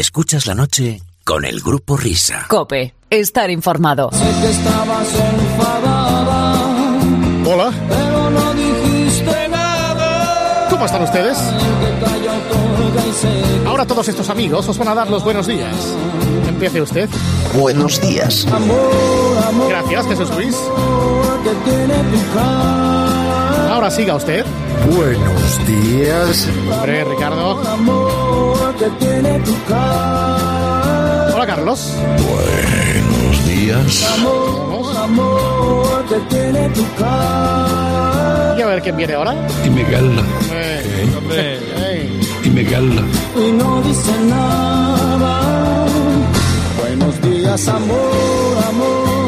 Escuchas la noche con el grupo Risa. Cope, estar informado. Sé que estabas enfadada, Hola, pero no dijiste nada. ¿cómo están ustedes? Ahora todos estos amigos os van a dar los buenos días. Empiece usted. Buenos días. amor, amor Gracias, Jesús Luis. que tiene. Ahora siga usted. Buenos días. Hombre, Ricardo. Amor que tiene tu cara. Hola, Carlos. Buenos días. Amor, amor que tiene tu cara. Y a ver quién viene ahora. Y Miguel. Eh, eh, Y Miguel. Y no dice nada. Buenos días, amor, amor, amor.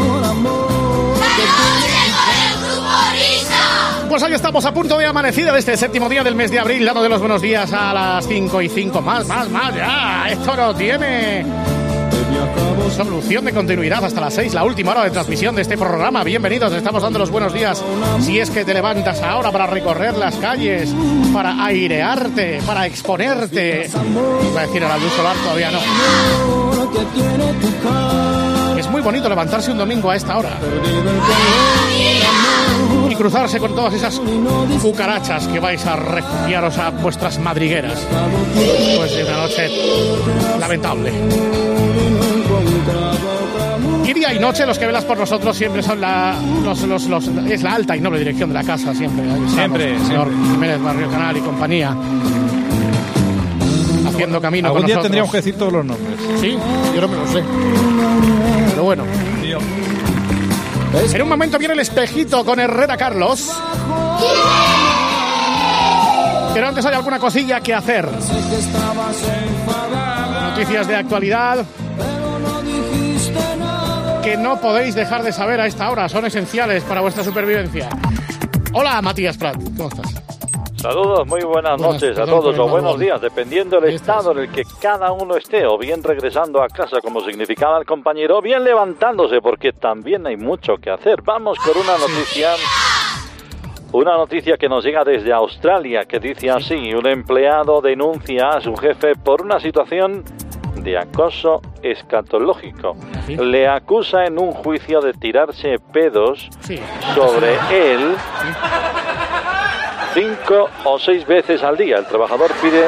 Pues hoy estamos a punto de amanecida de este séptimo día del mes de abril, dando de los buenos días a las 5 y 5. Más, más, más, ya. Esto no tiene solución de continuidad hasta las 6, la última hora de transmisión de este programa. Bienvenidos, estamos dando los buenos días. Si es que te levantas ahora para recorrer las calles, para airearte, para exponerte. Iba a decir a la luz solar, todavía no. Es muy bonito levantarse un domingo a esta hora cruzarse con todas esas cucarachas que vais a refugiaros a vuestras madrigueras después de una noche lamentable. Y día y noche los que velas por nosotros siempre son la, los, los- los- es la alta y noble dirección de la casa siempre. Estamos, Siempre, señor siempre. Jiménez Barrio Canal y compañía. Haciendo camino Algún con día nosotros. tendríamos que decir todos los nombres. Sí, yo no me lo sé. Pero bueno. Tío. En un momento viene el espejito con Herrera Carlos. Pero antes hay alguna cosilla que hacer. Noticias de actualidad que no podéis dejar de saber a esta hora. Son esenciales para vuestra supervivencia. Hola, Matías Prat. ¿Cómo estás? Saludos, muy buenas, Buenas, noches a todos o buenos días, dependiendo del estado en el que cada uno esté, o bien regresando a casa como significaba el compañero, o bien levantándose, porque también hay mucho que hacer. Vamos con una noticia, una noticia que nos llega desde Australia, que dice así, un empleado denuncia a su jefe por una situación de acoso escatológico. ¿Sí? Le acusa en un juicio de tirarse pedos Sí. sobre él cinco o seis veces al día. El trabajador pide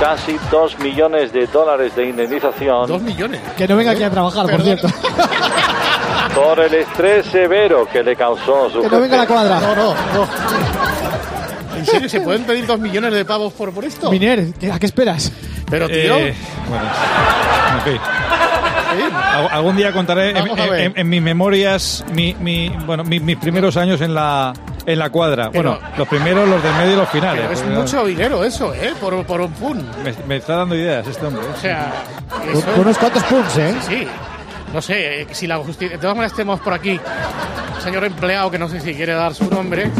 casi dos millones de dólares de Dos indemnización millones. Que no venga aquí a trabajar, por cierto. por el estrés severo que le causó su Que no venga a la cuadra. No, no, no. ¿En serio se pueden pedir dos millones de pavos por, por esto? Miner, ¿qué- ¿a qué esperas? Pero, tío. Eh, bueno, en fin. sí. Al- Algún día contaré en, mis memorias mi, mi- bueno, mi- mis primeros años en la, en la cuadra. Pero- bueno, los primeros, los del medio y los finales. Pero es porque, mucho dinero eso, ¿eh? Por, por un pun. Me, me está dando ideas este hombre. ¿eh? O sea, unos cuantos punts, ¿eh? Sí. No sé, eh, si la justicia... De todas maneras tenemos por aquí señor empleado que no sé si quiere dar su nombre.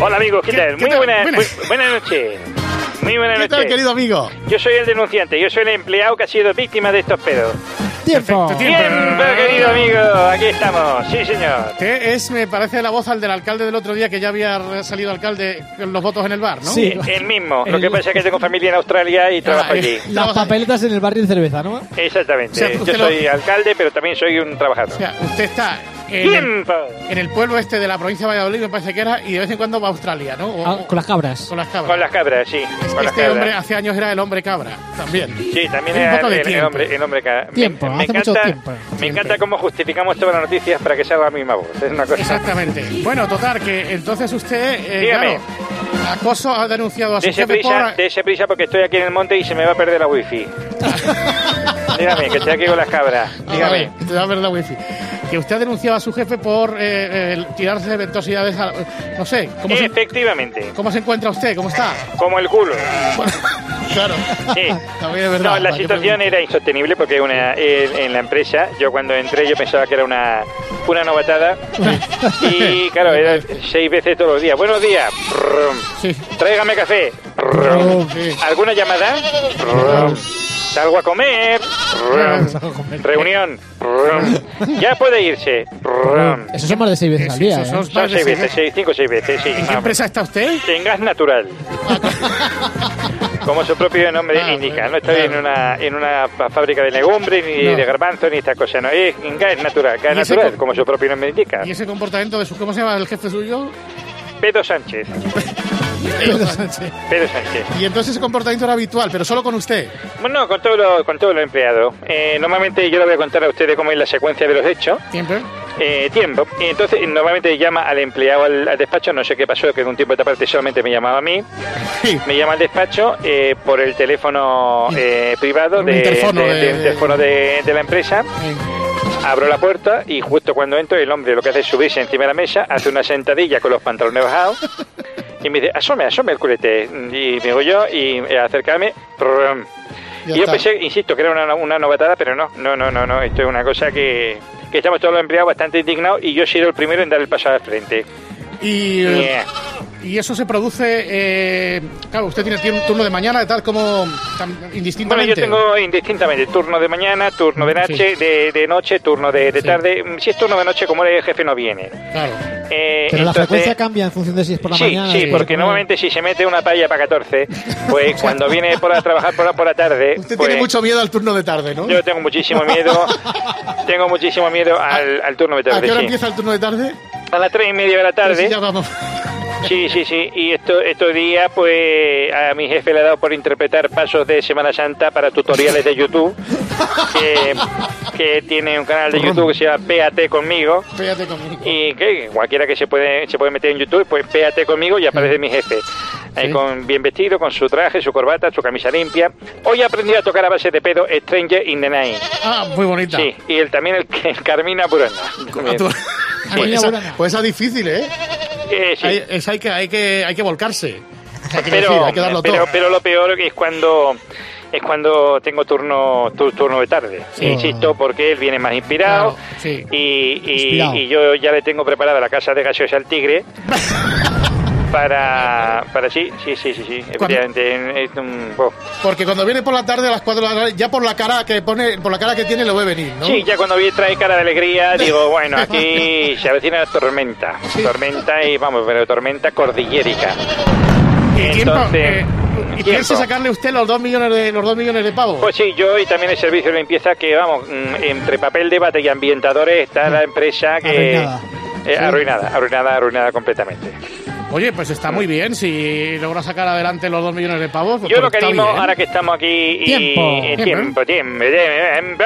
Hola amigos, ¿qué, ¿Qué- tal? qué Muy tal? buena, Buenas. bu- buenas noches. Muy buenas ¿Qué tal, noches. querido amigo? Yo soy el denunciante, yo soy el empleado que ha sido víctima de estos pedos. ¡Tiempo! Perfecto, tiempo. Tiempo, querido amigo, aquí estamos. Sí, señor. Que es, me parece, la voz al del alcalde del otro día que ya había salido alcalde con los votos en el bar, ¿no? Sí. El mismo. Lo El- que pasa es que tengo familia en Australia y trabajo Ah, allí. Las papeletas en el barrio de cerveza, ¿no? Exactamente. O sea, Yo lo- soy alcalde, pero también soy un trabajador. O sea, usted está en el, ¡Tiempo! en el pueblo este de la provincia de Valladolid, me parece que era, y de vez en cuando va a Australia, ¿no? O- Ah, con las cabras. con las cabras. Con las cabras, sí. Con las Este cabras. hombre hace años era el hombre cabra, también. Sí, también era el, hombre, el hombre cabra. Tiempo, me, me hace mucho encanta, tiempo. Me Siempre. encanta cómo justificamos todas las noticias para que salga la misma voz. Es una cosa. Exactamente. Bueno, total, que entonces usted, eh, Dígame. claro, acoso ha denunciado a su jefe prisa, por... dese prisa porque estoy aquí en el monte y se me va a perder la wifi. Dígame, que estoy aquí con las cabras. Dígame. te va a ver la wifi. Que usted ha denunciado a su jefe por eh, eh, tirarse de ventosidades. a- no sé, ¿cómo se, Efectivamente, ¿cómo se encuentra usted? ¿Cómo está? como el culo. Claro. Sí. También es verdad. No, la ¿para qué situación era insostenible porque una, en, en la empresa, yo cuando entré yo pensaba que era una, una novatada y claro, era seis veces todos los días. Buenos días. Brum. Sí. Tráigame café. Oh, sí. ¿Alguna llamada? Salgo a comer. Reunión. Ya puede irse. Eso son más de seis veces al día, ¿eh? son seis veces, seis, cinco o seis veces, sí. ¿En qué empresa está usted? En gas natural. Como su propio nombre Ah, indica, no estoy en una en una fábrica de legumbres, ni No. de garbanzos, ni estas cosas. No, es gas natural, gas ¿Y ese natural, co- como su propio nombre indica. ¿Y ese comportamiento de su... ¿Cómo se llama el jefe suyo? Pedro Sánchez. Pedro Sánchez. Pedro Sánchez. Y entonces ese comportamiento era habitual, pero solo con usted. Bueno, con todos los con todos los empleados. Eh, normalmente yo le voy a contar a ustedes cómo es la secuencia de los hechos. Siempre. Eh, tiempo. Y entonces normalmente llama al empleado al, al despacho, no sé qué pasó, que en un tiempo de esta parte solamente me llamaba a mí. Sí. Me llama al despacho eh, por el teléfono eh, privado de, interfono de- de- de- teléfono de- la empresa. Abro la puerta y justo cuando entro el hombre lo que hace es subirse encima de la mesa, hace una sentadilla con los pantalones bajados y me dice, asome, asome el culete. Y me digo yo y eh, acercarme. y yo está. pensé, insisto, que era una, una novatada, pero no, no, no, no, no. Esto es una cosa que, que estamos todos los empleados bastante indignados y yo he sido el primero en dar el paso al frente. Y, eh, Yeah. Y eso se produce... eh, claro, usted tiene tiene un turno de mañana, de tal como... tan- Bueno, indistintamente. yo tengo indistintamente turno de mañana, turno de noche, de, de noche, turno de, de Sí. tarde. Si es turno de noche, como el jefe no viene. Claro. Eh, Pero la entonces- frecuencia cambia en función de si es por la Sí, mañana. sí, por porque la- normalmente si se mete una paella para 14, pues cuando viene por a trabajar por la, por la tarde, Usted pues tiene mucho miedo al turno de tarde, ¿no? yo tengo muchísimo miedo, tengo muchísimo miedo al, al turno de ¿A qué tarde, hora sí. empieza el turno de tarde? A las tres y media de la tarde, sí, sí, sí, y esto, estos días, pues a mi jefe le ha dado por interpretar pasos de Semana Santa para tutoriales de YouTube, que, que tiene un canal de YouTube que se llama Péate conmigo, Fíjate conmigo. y que cualquiera que se puede se puede meter en YouTube pues péate conmigo y aparece mi jefe. Ahí Sí. con bien vestido con su traje su corbata su camisa limpia. Hoy he aprendido a tocar a base de pedo Stranger in the Night. Ah, muy bonita. sí y él también el, que Carmina Burana Pues Niña esa, pues esa difícil, ¿eh? Eh, sí. Hay, esa hay que, hay que, hay que volcarse. Pero decir, hay que darlo pero, todo. pero lo peor es cuando es cuando tengo turno tu- turno de tarde Sí. insisto porque él viene más inspirado Claro, sí. y, y- Inspirado. y yo ya le tengo preparada la casa de gaseosa al tigre para para sí sí sí sí sí efectivamente es un-. Porque cuando viene por la tarde a las 4 de la tarde, ya por la cara que pone, por la cara que tiene, lo ve venir, ¿no? Sí, ya cuando vi trae cara de alegría, digo, bueno, aquí se avecina la tormenta. Tormenta y vamos, pero tormenta cordillérica. Y Entonces, eh, ¿Y piensa sacarle usted los 2 millones de los dos millones de pavos? Pues sí, yo y también el servicio de limpieza que, vamos, mm, entre papel de bate y ambientadores está la empresa que... Arruinada. eh, arruinada, arruinada, arruinada completamente. Oye, pues está muy bien si logra sacar adelante los 2 millones de pavos. pues Yo lo que animo, ahora que estamos aquí y Tiempo. eh, tiempo, tiempo, tiempo,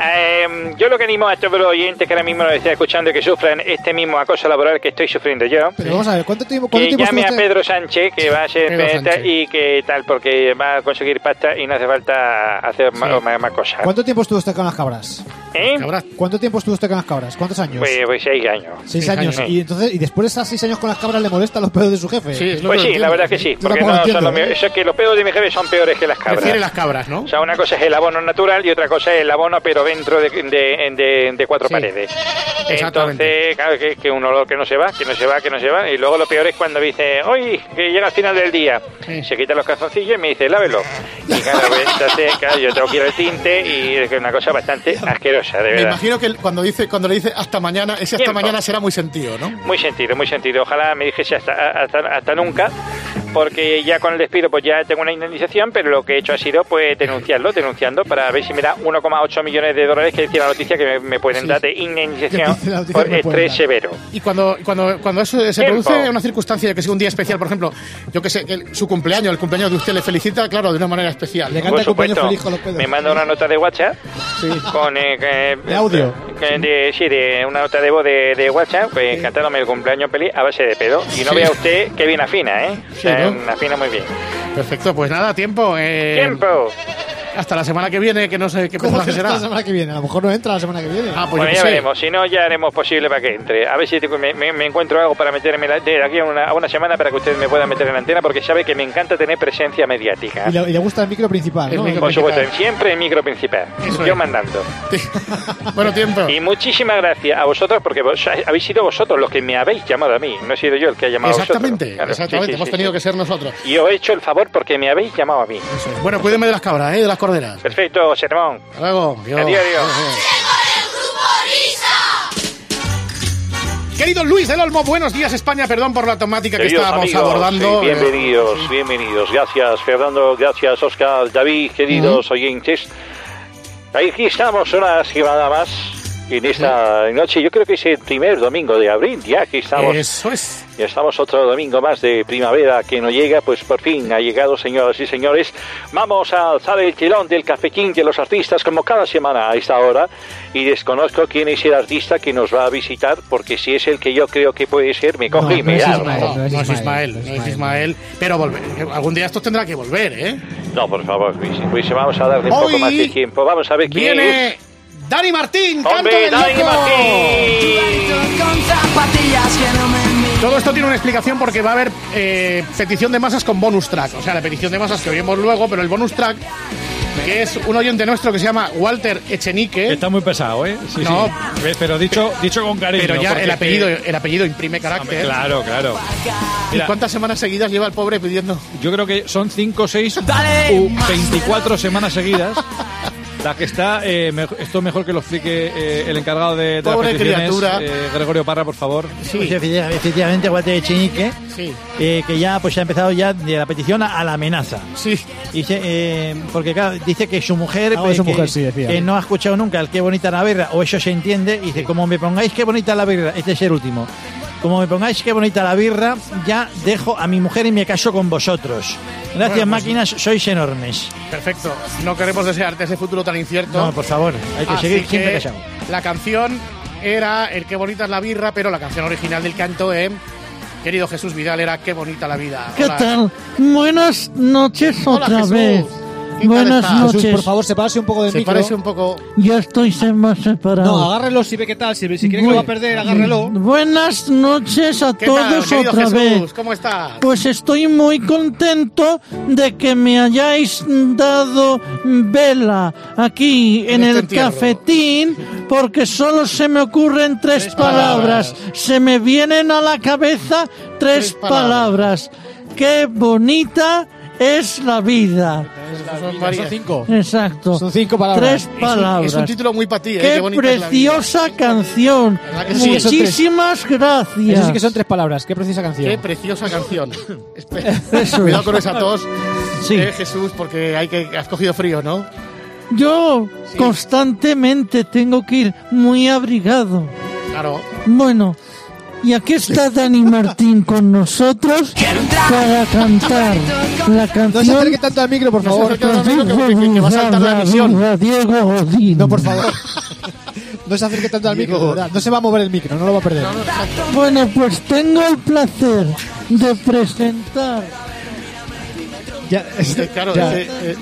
eh, yo lo que animo a todos los oyentes que ahora mismo nos están escuchando y que sufran este mismo acoso laboral que estoy sufriendo yo, Pero vamos a ver, ¿cuánto tiempo, cuánto que tiempo llame a? Pedro Sánchez que va a ser peta y que tal porque va a conseguir pasta y no hace falta hacer más, más- más cosas. ¿Cuánto tiempo estuvo usted con las cabras? ¿Eh? ¿Cuánto tiempo estuvo usted con las cabras? ¿Cuántos años? Pues, pues seis años. seis seis años. años. Y entonces, y después de esos seis años con las cabras le molestan los pedos de su jefe. Sí, Pues sí, la verdad que sí, porque no entiendo, son los míos. ¿eh? Eso es que los pedos de mi jefe son peores que las cabras. Prefiere las cabras, ¿no? O sea, una cosa es el abono natural y otra cosa es el abono, pero dentro de, de, de- de cuatro Sí, paredes. exactamente. Entonces, claro, que, que un olor que no se va, que no se va, que no se va. Y luego lo peor es cuando dice, hoy que llega al final del día, Sí. se quita los calzoncillos y me dice, lávelo. Y claro, pues, entonces, claro, yo tengo que ir al tinte y es que es una cosa bastante asquerosa, de Me imagino que cuando dice cuando le dice hasta mañana, ese hasta Tiempo. mañana será muy sentido, ¿no? Muy sentido, muy sentido. Ojalá me dijese hasta, hasta, hasta nunca, porque ya con el despido pues ya tengo una indemnización, pero lo que he hecho ha sido pues denunciarlo, denunciando para ver si me da 1,8 millones de dólares que decía la noticia que me, me pueden Sí. dar de indemnización por estrés severo. Y cuando, cuando, cuando eso se Tiempo. produce una circunstancia de que sea un día especial, por ejemplo, yo que sé, que el- su cumpleaños, el cumpleaños de usted le felicita, claro, de una manera especial. Le canta cumpleaños feliz con los pedos. me manda una nota de WhatsApp Sí. con eh, De audio. de- sí, de una nota de voz de, de WhatsApp, pues, cantándome el cumpleaños feliz a base de pedo. Y no Sí. vea usted que bien afina, ¿eh? Sea, ¿no? afina muy bien. Perfecto, pues nada, tiempo. eh, ¡Tiempo! Hasta la semana que viene, que no sé qué ¿Cómo que personaje será. la semana que viene? A lo mejor no entra la semana que viene. Ah, pues bueno, ya sé. veremos. Si no, ya haremos posible para que entre. A ver si te- me, me- me encuentro algo para meterme la- de aquí a una, a una semana para que usted me pueda meter en la antena, porque sabe que me encanta tener presencia mediática. Y le, y le gusta el micro principal, El ¿no? micro Por supuesto, siempre en micro principal. Eso yo es. mandando. bueno, tiempo. Y muchísimas gracias a vosotros, porque vos- habéis sido vosotros los que me habéis llamado a mí. No he sido yo el que ha llamado a Exactamente, vosotros. Claro, exactamente. sí, sí, Hemos sí, tenido sí. que ser nosotros. Y os he hecho el favor porque me habéis llamado a mí. Eso es. Bueno, cuídeme de las cabras, ¿eh? De las Perfecto, sermón. Hasta luego. Adiós, adiós. Querido Luis del Olmo, buenos días España, perdón por la temática que Queridos estábamos amigos, abordando. sí, bienvenidos, bienvenidos. Gracias, Fernando. Gracias, Oscar, David, queridos oyentes. Aquí estamos una semana más en esta noche. Yo creo que es el primer domingo de abril, ya que estamos. Eso es. Ya estamos otro domingo más de primavera que no llega, pues por fin ha llegado, señoras y señores. Vamos a alzar el telón del cafetín de los artistas como cada semana a esta hora. Y desconozco quién es el artista que nos va a visitar, porque si es el que yo creo que puede ser, me coge No, y me no. Ismael, No, no es Ismael, no es Ismael, pero volver. Algún día esto tendrá que volver, ¿eh? No, por favor, Luis, Luis, vamos a darle un poco más de tiempo. Vamos a ver quién Viene es. Dani Martín, canto ¡Hombre, del Dani loco. Martín! Todo esto tiene una explicación porque va a haber eh, petición de masas con bonus track. O sea, la petición de masas que oímos luego, pero el bonus track, que es un oyente nuestro que se llama Walter Echenique. Está muy pesado, ¿eh? Sí, No. sí. Eh, Pero dicho, dicho con cariño. Pero ya el apellido, que- el apellido imprime Hombre, carácter. Claro, claro. ¿Y cuántas semanas seguidas lleva el pobre pidiendo? yo creo que son 5, 6 u 24 semanas seguidas. La que está, eh, me- esto mejor que lo explique eh, el encargado de, de las Pobre peticiones, criatura. eh, Gregorio Parra, por favor. Pues Sí, efecti- efectivamente, Walter Echenique, sí, eh, que ya pues ha empezado ya de la petición a, a la amenaza. sí. Dice, eh, porque claro, dice que su mujer, Ah, eh, su que, mujer, sí, decía. que no ha escuchado nunca el qué bonita la birra, o eso se entiende, y dice, como me pongáis qué bonita la birra, este es el último, como me pongáis qué bonita la birra, ya dejo a mi mujer y me caso con vosotros. Gracias Bueno, pues- máquinas, sois enormes. Perfecto. No queremos desearte ese futuro tan incierto. No, por favor, hay que Así seguir siempre que casado. La canción era El qué bonita es la birra, pero la canción original del canto, eh, querido Jesús Vidal, era Qué bonita la vida. ¿Qué Hola. tal? Buenas noches Hola, otra Jesús. vez. ¿Qué tal Buenas noches. Jesús, por favor, sepárase un poco del Se micro. parece un poco. Ya estoy más separado. No, agárrelo si ve qué tal. Si, si cree que lo va a perder, agárrelo. Buenas noches a ¿Qué tal, todos querido otra Jesús? vez. ¿Cómo estás? Pues estoy muy contento de que me hayáis dado vela aquí en, En este el entierro. cafetín, porque solo se me ocurren tres, Tres palabras. palabras. Se me vienen a la cabeza tres, Tres palabras. palabras. Qué bonita es la vida. Son cinco. Exacto. Son cinco palabras. Tres Es un- palabras. Es un, título muy para ti, ¿eh? Qué vida. preciosa canción. ¿Verdad que sí? Muchísimas gracias. Eso sí que son tres palabras. Qué preciosa canción. Qué preciosa canción. Eso Cuidado es. con esa tos, Sí. eh, Jesús, porque hay que has cogido frío, ¿no? Yo constantemente tengo que ir muy abrigado. Claro. Bueno, y aquí está Dani Martín con nosotros para cantar la No se canción. acerque tanto al micro, por No se favor. acerque al micro, que- que- que va a saltar la emisión. Diego Godín. No, por favor. No se acerque tanto al micro. No se va a mover el micro, no lo va a perder. Bueno, pues tengo el placer de presentar. Ya, Eh, Claro, ya. ese, eh,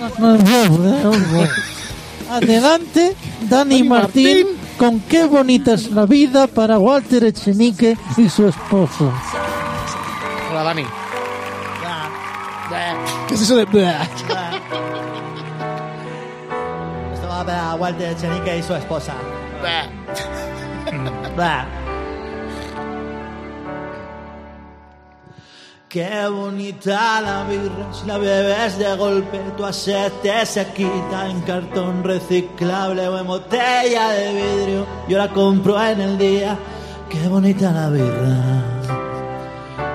Adelante, Dani Dani Martín, Martín. con qué bonita es la vida para Walter Echenique y su esposo. hola, Dani. ¿Qué es eso de.? Blah? Esto va para Walter Echenique y su esposa. Qué bonita la birra, si la bebes de golpe, tu sed te se quita en cartón reciclable o en botella de vidrio. Yo la compro en el día. Qué bonita la birra.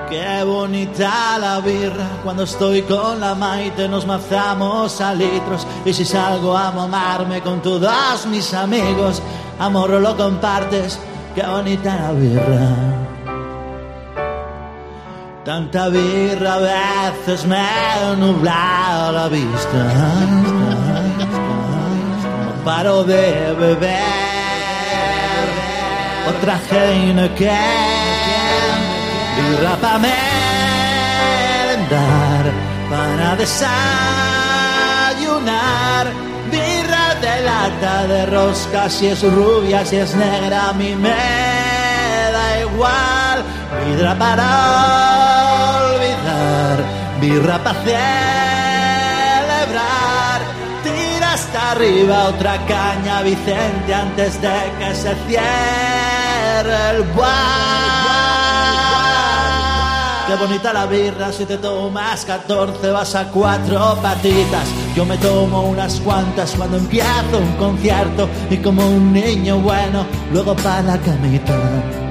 Qué bonita la birra cuando estoy con la maite nos mazamos a litros y si salgo a mamarme con todos mis amigos amor lo compartes qué bonita la birra tanta birra a veces me ha nublado la vista. No paro de beber otra Heineken. Birra para merendar, para desayunar, birra de lata de rosca, si es rubia, si es negra, a mí me da igual, birra para birra para celebrar, tira hasta arriba otra caña, Vicente, antes de que se cierre el bar. Qué bonita la birra, si te tomas 14 vas a cuatro patitas. Yo me tomo unas cuantas cuando empiezo un concierto y como un niño bueno, luego para la camita.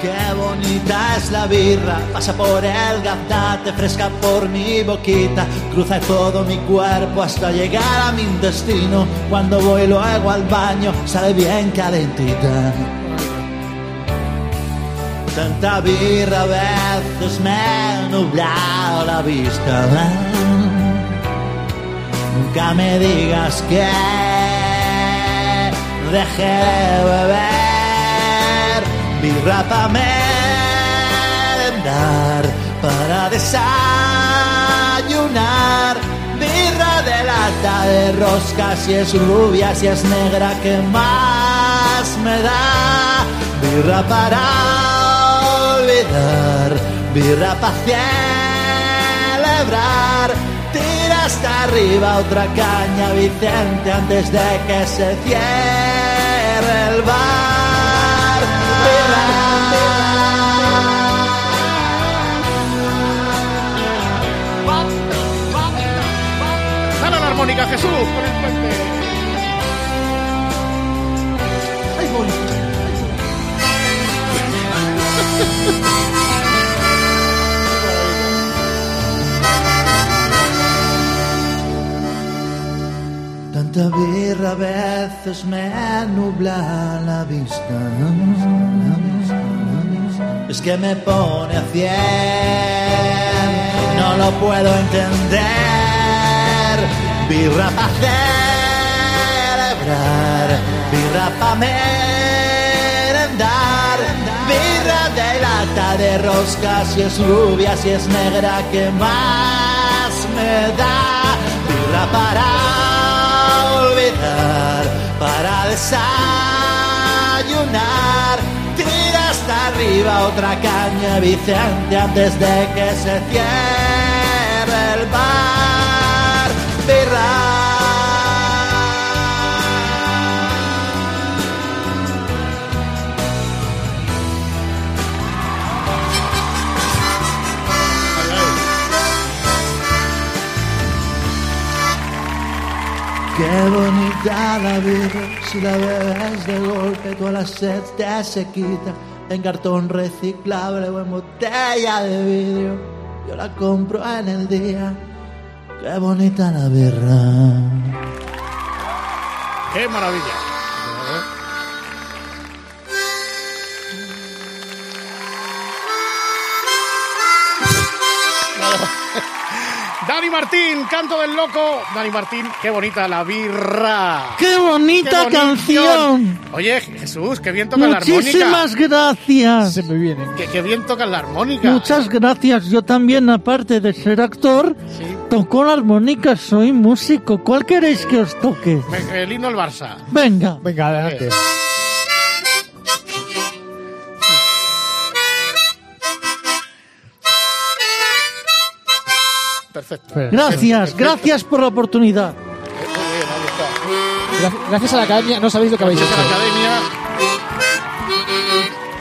Qué bonita es la birra, pasa por el gaznate, fresca por mi boquita, cruza todo mi cuerpo hasta llegar a mi intestino. Cuando voy luego al baño, sale bien calentita. Tanta birra a veces me ha nublado la vista. Nunca me digas que dejé de beber birra para merendar, para desayunar. Birra de lata de rosca, si es rubia, si es negra, que más me da? Birra para olvidar, birra para celebrar. Tira hasta arriba otra caña, Vicente, antes de que se cierre el bar. Armónica, Jesús, por el puente. Ay. Tanta birra a veces me nubla la vista. Es que me pone a cien, no lo puedo entender. Birra para celebrar, birra para merendar. Birra de lata de rosca, si es rubia, si es negra, que más me da? Birra para olvidar, para desayunar. Tira hasta arriba otra caña, Vicente, antes de que se cierre la vida, si la bebes de golpe, toda la sed te se quita. En cartón reciclable o en botella de vidrio, yo la compro en el día. Qué bonita la birra. ¡Qué maravilla! Dani Martín, canto del loco. Dani Martín, qué bonita la birra. ¡Qué bonita canción! Oye, Jesús, qué bien toca la armónica. Muchísimas gracias. Se me viene. Qué, qué bien toca la armónica. Muchas gracias. Yo también, aparte de ser actor, toco la armónica, soy músico. ¿Cuál queréis que os toque? Me- El himno al Barça. Venga. Venga, adelante. Gracias, gracias por la oportunidad. Gra- Gracias a la academia no sabéis lo que habéis Gracias a la hecho. academia.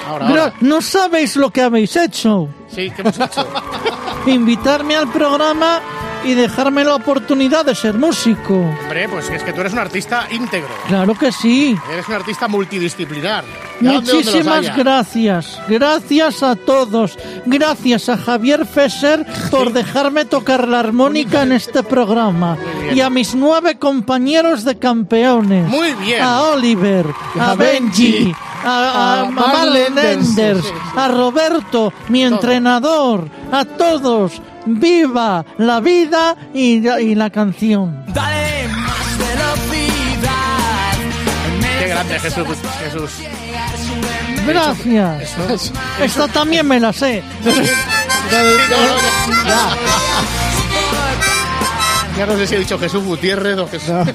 Ahora, Gra- ahora. no sabéis lo que habéis hecho. Sí, ¿qué hemos hecho? Invitarme al programa y dejarme la oportunidad de ser músico. Hombre, pues es que tú eres un artista íntegro. Claro que sí. Eres un artista multidisciplinar. Muchísimas gracias. Gracias a todos. Gracias a Javier Fesser por dejarme tocar la armónica en este programa. Y a mis nueve compañeros de campeones. Muy bien. A Oliver, a, A Benji, a, a, Enders, Enders, sí, sí. a Roberto, mi entrenador, a todos. Viva la vida y, la- y la canción. Dale más velocidad. Qué grande, Jesús. Jesús. Gracias. Eso- Esta también me la sé. No, no, ya. Ya no sé si he dicho Jesús Gutiérrez o Jesús.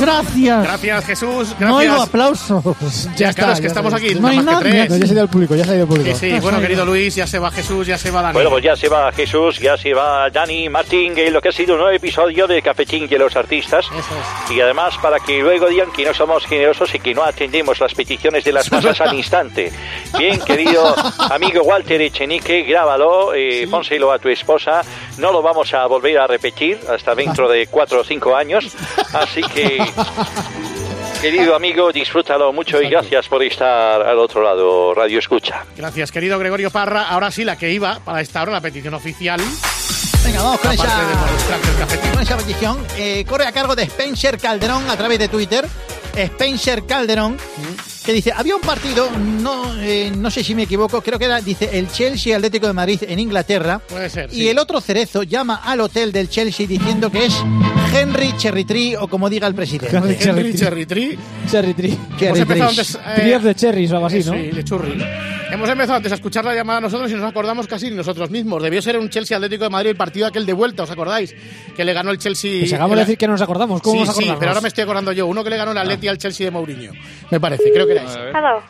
Gracias. Gracias, Jesús. No oigo Gracias. aplausos. Ya, claro, es está, que ya estamos está. aquí. No hay nada. No, tres. ya se ha ido el público, ya se ha ido el público. Sí, sí, bueno, querido Luis, ya se va Jesús, ya se va Dani. Bueno, pues ya se va Jesús, ya se va Dani Martín, en lo que ha sido un nuevo episodio de Cafetín y los artistas. Eso es. Y además, para que luego digan que no somos generosos y que no atendemos las peticiones de las masas al instante. Bien, querido amigo Walter Echenique, grábalo, eh, pónselo a tu esposa. No lo vamos a volver a repetir hasta dentro de cuatro o cinco años. Así que Querido amigo, disfrútalo mucho y gracias por estar al otro lado, Radio Escucha. Gracias, querido Gregorio Parra. Ahora sí, la que iba para esta hora, la petición oficial. Venga, vamos con esa, con esa petición. Eh, corre a cargo de Spencer Calderón a través de Twitter. Spencer Calderón, que dice, había un partido, no, eh, no sé si me equivoco, creo que era, dice, el Chelsea Atlético de Madrid en Inglaterra. Puede ser, Y sí. el otro cerezo llama al hotel del Chelsea diciendo que es Henry Cherry Tree o como diga el presidente. Henry Cherry Tree. Cherry Tree. Cherry Tree. Hemos Cherry empezado Trees. antes. eh, Tree of the Cherries o algo así, ¿no? Sí, de churri. Hemos empezado antes a escuchar la llamada nosotros y nos acordamos casi nosotros mismos. Debió ser un Chelsea Atlético de Madrid el partido aquel de vuelta, ¿os acordáis? Que le ganó el Chelsea. Pues acabamos de decir que no nos acordamos. ¿Cómo sí, nos sí, pero ahora me estoy acordando yo. Uno que le ganó el Atleti al Chelsea de Mourinho. Me parece, creo que era ese. Hello.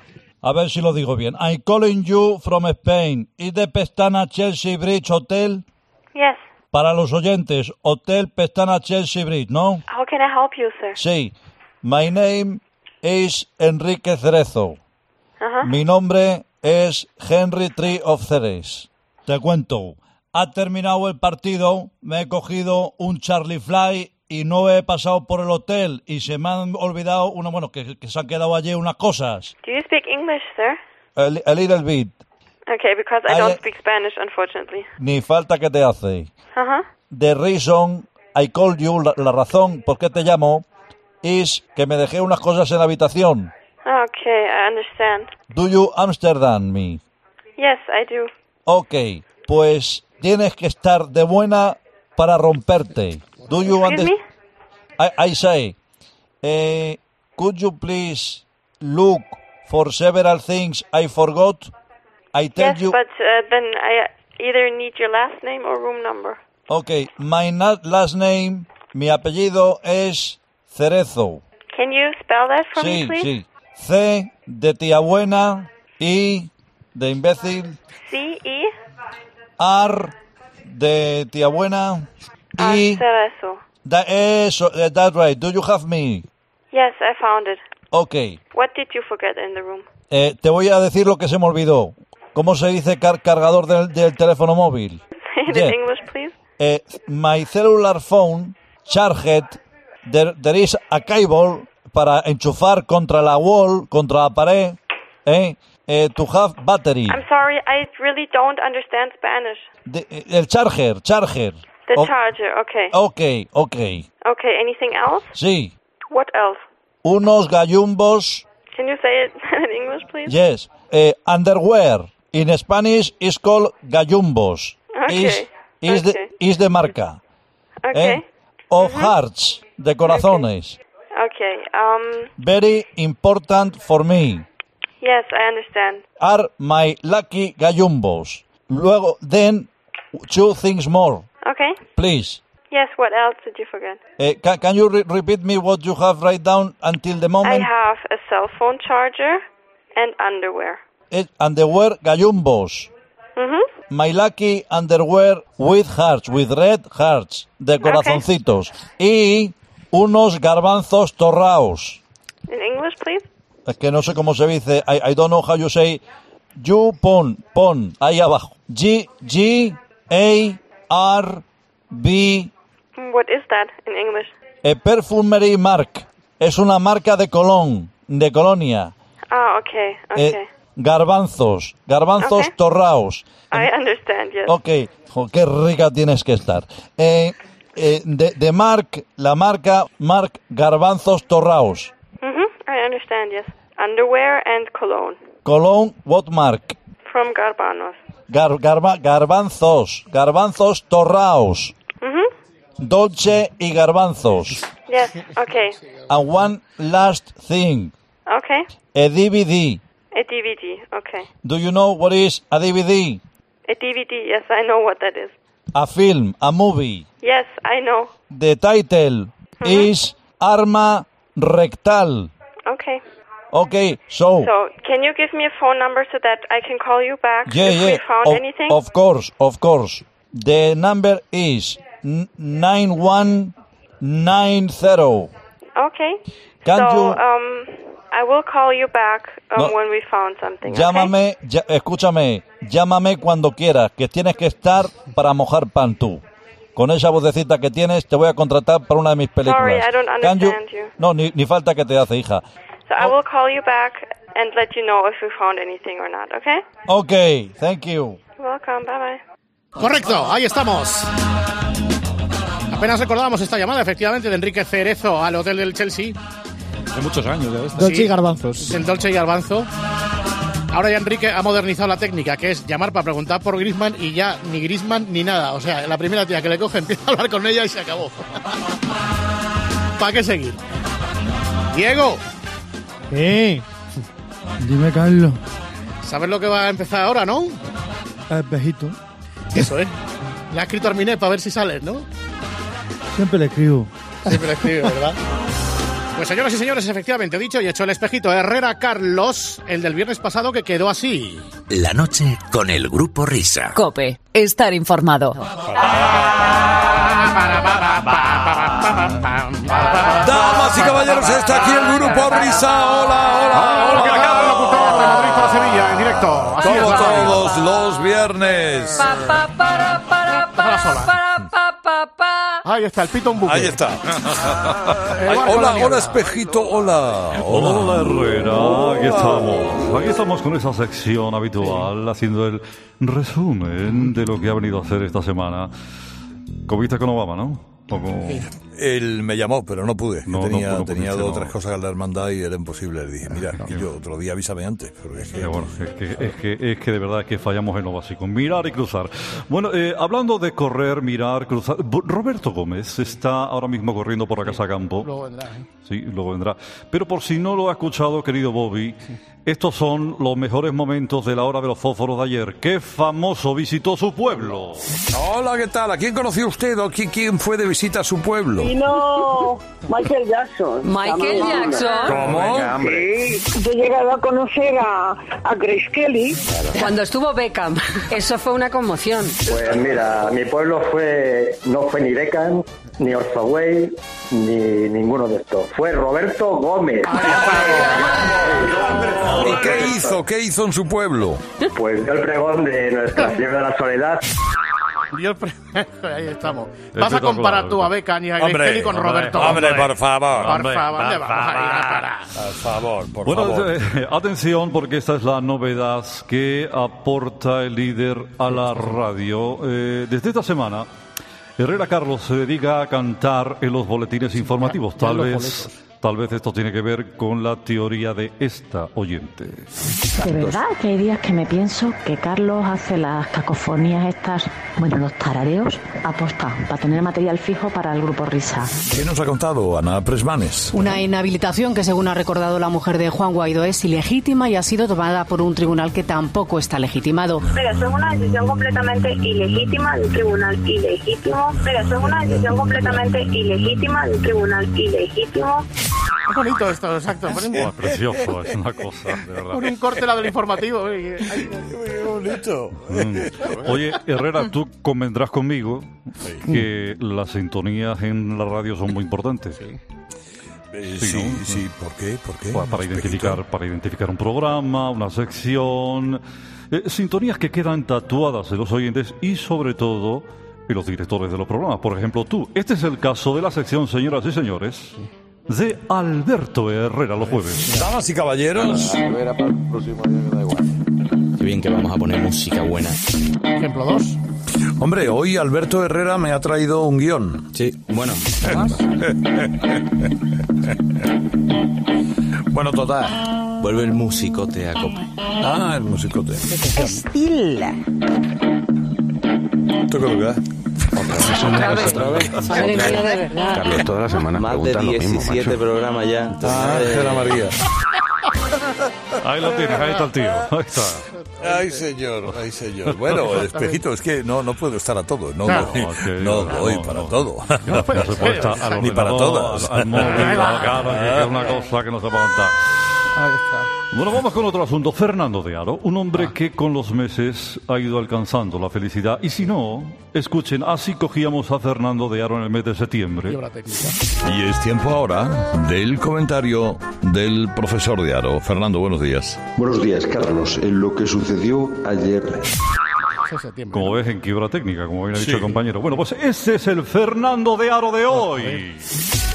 A ver si lo digo bien. I'm calling you from Spain. ¿Is the Pestana Chelsea Bridge Hotel? Yes. Para los oyentes, Hotel Pestana Chelsea Bridge, ¿no? How can I help you, sir? Sí. My name is Enrique Cerezo. Uh-huh. Mi nombre es Henry Tree of Ceres. Te cuento. Ha terminado el partido, me he cogido un Charlie Fly y no he pasado por el hotel y se me han olvidado, una, bueno, que, que se han quedado allí unas cosas. Do you speak English, sir? A, a little bit. Okay, because I I- don't speak Spanish, unfortunately. Ni falta que te hace. Uh-huh. The reason I called you, la, la razón por qué te llamo, es que me dejé unas cosas en la habitación. Okay, I understand. Do you understand me? Yes, I do. Ok, pues tienes que estar de buena para romperte. Do you understand? me? I, I say, eh, could you please look for several things I forgot? I tell Yes, you. but uh, then I either need your last name or room number. Ok, my last name, mi apellido es Cerezo. Can you spell that for Sí, me, please? Sí, sí. C de tía buena, I de imbécil, C-E? R de tía buena, Ah, I. Cerezo. Da, eso, eh, that's right. Do you have me? Yes, I found it. Ok. What did you forget in the room? Eh, te voy a decir lo que se me olvidó. ¿Cómo se dice car- cargador del, del teléfono móvil? It Yeah. in English, please. Eh, my cellular phone charged, there, there is a cable para enchufar contra la wall, contra la pared, eh, eh, to have battery. I'm sorry, I really don't understand Spanish. De- eh, el charger, charger. The O- charger, okay. ok, ok. Okay, anything else? Sí. What else? Unos gallumbos, Can you say it in English, please? yes. Eh, underwear. In Spanish is called gallumbos. Okay, Is, is, okay. de, is de marca. Okay. eh, Of hearts, de corazones. Okay. Um. Very important for me. Yes, I understand. Are my lucky gallumbos. Luego, then, two things more, Okay. please. Yes. What else did you forget? Eh, ca- can you re- repeat me what you have right down until the moment? I moment? have a cell phone charger and underwear. Eh, underwear gallumbos. Mhm. My lucky underwear with hearts, with red hearts, de corazoncitos. Y unos garbanzos torraos. In English, please. Es que no sé cómo se dice. I, I don't know how you say. You pon, pon, ahí abajo. G, G, A, R, B, What is that in English? a perfumery mark. Es una marca de colón, de colonia. Ah, okay. Eh, Okay. garbanzos, garbanzos Ok. torraos. I understand. Yes. Ok, jo, qué rica tienes que estar. Eh, eh, de, de Marc, la marca Marc Garbanzos Torraos. Mhm. I understand. Yes. Underwear and cologne Cologne, what mark? from Garbanos. Gar- garba- garbanzos, garbanzos Torraos. Mhm. Dolce y garbanzos. Yes. Okay. And one last thing, Okay. a DVD. A DVD. Okay. Do you know what is a DVD? A DVD. Yes, I know what that is. A film, a movie. Yes, I know. The title is Arma Rectal. Okay. Okay, so... So, can you give me a phone number so that I can call you back Yeah, if yeah. we found of, anything? of course, of course. The number is n- 9190. Okay. Can so, you- um, I will call you back um, No. when we found something. okay? Llámame, ya- escúchame, llámame cuando quieras, que tienes que estar para mojar pan tú. Con esa vocecita que tienes, te voy a contratar para una de mis películas. Sorry, I don't Can you- understand you. No, ni, ni falta que te hace, hija. So I will call you back and let you know if we found anything or not, okay? Ok, thank you. You're welcome. Bye bye. Correcto, ahí estamos. Apenas recordábamos esta llamada, efectivamente, de Enrique Cerezo al hotel del Chelsea. De muchos años ya esta. Dolce Sí. y garbanzos. Del Dolce y Garbanzo. Ahora ya Enrique ha modernizado la técnica, que es llamar para preguntar por Grisman y ya ni Grisman ni nada. O sea, la primera tía que le coge empieza a hablar con ella y se acabó. ¿Para qué seguir? Diego, Eh. Dime, Carlos. ¿sabes lo que va a empezar ahora, no? Espejito. Eso es. Le ha escrito a Arminet para ver si sales, ¿no? Siempre le escribo. Siempre le escribe, ¿verdad? Pues señoras y señores, efectivamente, dicho y hecho el espejito Herrera Carlos, el del viernes pasado que quedó así. La noche con el grupo Risa. Cope, estar informado. Damas y caballeros, está aquí el grupo Risa. Hola, hola, hola. que acaba el locutor de Madrid para Sevilla, en directo. Como todos los viernes. Pito un buque. Ahí está. El Ay, barco de la hola, mierda. hola, espejito, hola. Hola Herrera, aquí estamos. Aquí estamos con esa sección habitual, haciendo el resumen de lo que ha venido a hacer esta semana. Comiste con Obama, ¿no? O con- Él me llamó, pero no pude. No, tenía no, no tenía dos o no. tres cosas que la hermandad y era imposible. Le dije, mira, que yo otro día avísame antes. Porque es que- Eh, bueno, es que, es, que, es que de verdad que fallamos en lo básico. Mirar y cruzar. Bueno, eh, hablando de correr, mirar, cruzar. Roberto Gómez está ahora mismo corriendo por la Casa Campo. Luego vendrá, ¿eh? Sí, luego vendrá. Pero por si no lo ha escuchado, querido Bobby, estos son los mejores momentos de la hora de los fósforos de ayer. ¿Qué famoso visitó su pueblo? Hola, ¿qué tal? ¿A quién conoció usted o quién, quién fue de visita a su pueblo? Vino Michael Jackson. Michael. Jackson. ¿Cómo? Sí, yo he llegado a conocer a, a Grace Kelly. Cuando estuvo Beckham, eso fue una conmoción. Pues mira, mi pueblo fue no fue ni Beckham, ni Orzaway, ni ninguno de estos. Fue Roberto Gómez. ¿Y qué hizo? ¿Qué hizo en su pueblo? Pues dio el pregón de Nuestra Señora de la Soledad. Dios Ahí estamos. Vas a comparar tú a Beckham y a Hombre, Kelly con hombre, Roberto. hombre, por favor, Por hombre, favor, por ¿dónde vamos a ir a parar? Por favor, por bueno, favor. eh, atención porque esta es la novedad que aporta el líder a la radio. Eh, desde esta semana, Herrera Carlos se dedica a cantar en los boletines informativos. Tal vez. Tal vez esto tiene que ver con la teoría de esta oyente. De verdad que hay días que me pienso que Carlos hace las cacofonías estas, bueno, los tarareos, aposta, para tener material fijo para el grupo Risa. ¿Qué nos ha contado Ana Presmanes? Una inhabilitación que, según ha recordado la mujer de Juan Guaidó, es ilegítima y ha sido tomada por un tribunal que tampoco está legitimado. Pero eso es una decisión completamente ilegítima de un tribunal ilegítimo. Pero eso es una decisión completamente ilegítima de un tribunal ilegítimo. Es bonito esto, exacto. Oh, es precioso, es una cosa, de verdad. Con un corte la del informativo. eh, Qué bonito. Mm. Oye, Herrera, tú convendrás conmigo que las sintonías en la radio son muy importantes. Eh, Sí, sí, ¿no? sí, ¿por qué? ¿Por qué? Para, para identificar, para identificar un programa, una sección, eh, sintonías que quedan tatuadas en los oyentes y sobre todo en los directores de los programas. Por ejemplo, tú. Este es el caso de la sección, señoras y señores, de Alberto Herrera los jueves. Damas y caballeros. Qué bien que vamos a poner música buena. Ejemplo 2. Hombre, hoy Alberto Herrera me ha traído un guion. Sí, bueno. Bueno, total. Vuelve el musicote a cope. Ah, el musicote. Estila. ¿Esto qué Carlos, toda la semana Más de preguntan lo mismo, 17 macho. programas ya. Ah, Entonces, Ángela María. Ahí lo tienes, ahí está el tío. Ahí está. Ay, señor, ay, señor. Bueno, espejito, es que no, no puedo estar a todo. No, Claro. doy, No, no no, doy no, para no. todo. No, no se puede estar al Ni para todas. Al, al móvil, a la cara, que es una cosa que no se puede contar. Ahí está. Bueno, vamos con otro asunto. Fernando de Aro, un hombre que con los meses ha ido alcanzando la felicidad. Y si no, escuchen, así cogíamos a Fernando de Aro en el mes de septiembre. Y es tiempo ahora del comentario del profesor de Aro. Fernando, buenos días. Buenos días, Carlos. En lo que sucedió ayer. Como ves, en quiebra técnica, como bien ha dicho el compañero. Bueno, pues ese es el Fernando de Aro de hoy.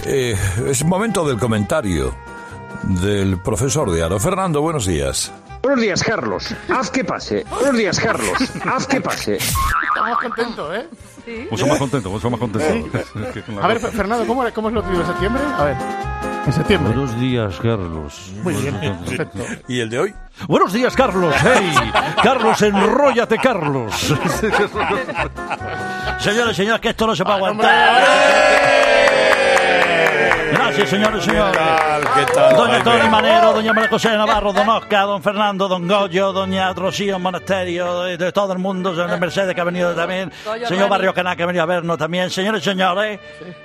Eh, es momento del comentario del profesor de Aro. Fernando, buenos días. Buenos días, Carlos. Haz que pase. Buenos días, Carlos. Haz que pase. Estamos contentos, ¿eh? Sí. Mucho más contento, mucho más contento. A ver. Fernando, ¿cómo, ¿cómo es lo tuyo de septiembre? A ver. En septiembre. Buenos días, Carlos. Muy bien, perfecto. ¿Y el de hoy? Buenos días, Carlos. Hey, Carlos, enróllate, Carlos. Señores, señores, que esto no se puede aguantar. Gracias, señores, señores. ¿Qué tal, Doña? Tony Manero, doña María José Navarro, don Oscar, don Fernando, don Goyo, doña Rocío Monasterio, de, de todo el mundo, señora Mercedes que ha venido también, señor. Barrio Caná que ha venido a vernos también, señores y señores,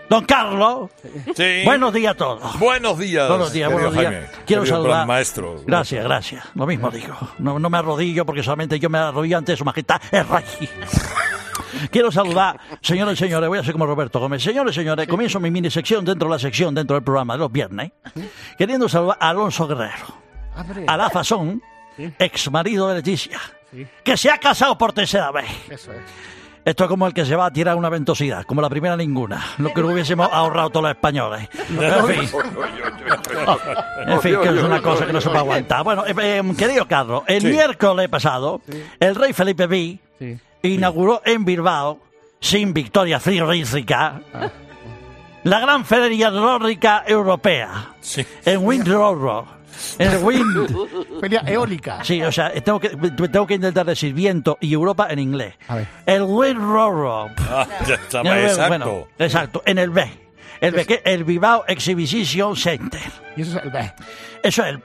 don Carlos, Sí. buenos días a todos. Buenos días. Buenos días, buenos días. Jaime, Quiero saludar. gran maestro. Gracias, gracias. Lo mismo digo. No, no me arrodillo porque solamente yo me arrodillo ante su majestad el rey. Quiero saludar, señores y señores, voy a ser como Roberto Gómez. Señores y señores, comienzo mi mini sección dentro de la sección, dentro del programa de los viernes, queriendo saludar a Alonso Guerrero, a la Fazón, ex marido de Leticia, que se ha casado por tercera vez. Eso es. Esto es como el que se va a tirar una ventosidad, como la primera ninguna, lo que no hubiésemos ahorrado todos los españoles. En fin, en fin, que es una cosa que no se puede aguantar. Bueno, eh, eh, querido Carlos, el Sí. miércoles pasado, el rey Felipe V Sí. Inauguró en Bilbao, sin victoria frigorífica, la gran feria rórrica europea, en Windrorro. En el Wind. Feria eólica. Sí, o sea, tengo que, tengo que intentar decir viento y Europa en inglés. A ver. El Windrorro. Ah, exacto. Bueno, exacto, en el B. El, B, que- el Bilbao Exhibition Center. Y eso es el B. Eso es el B.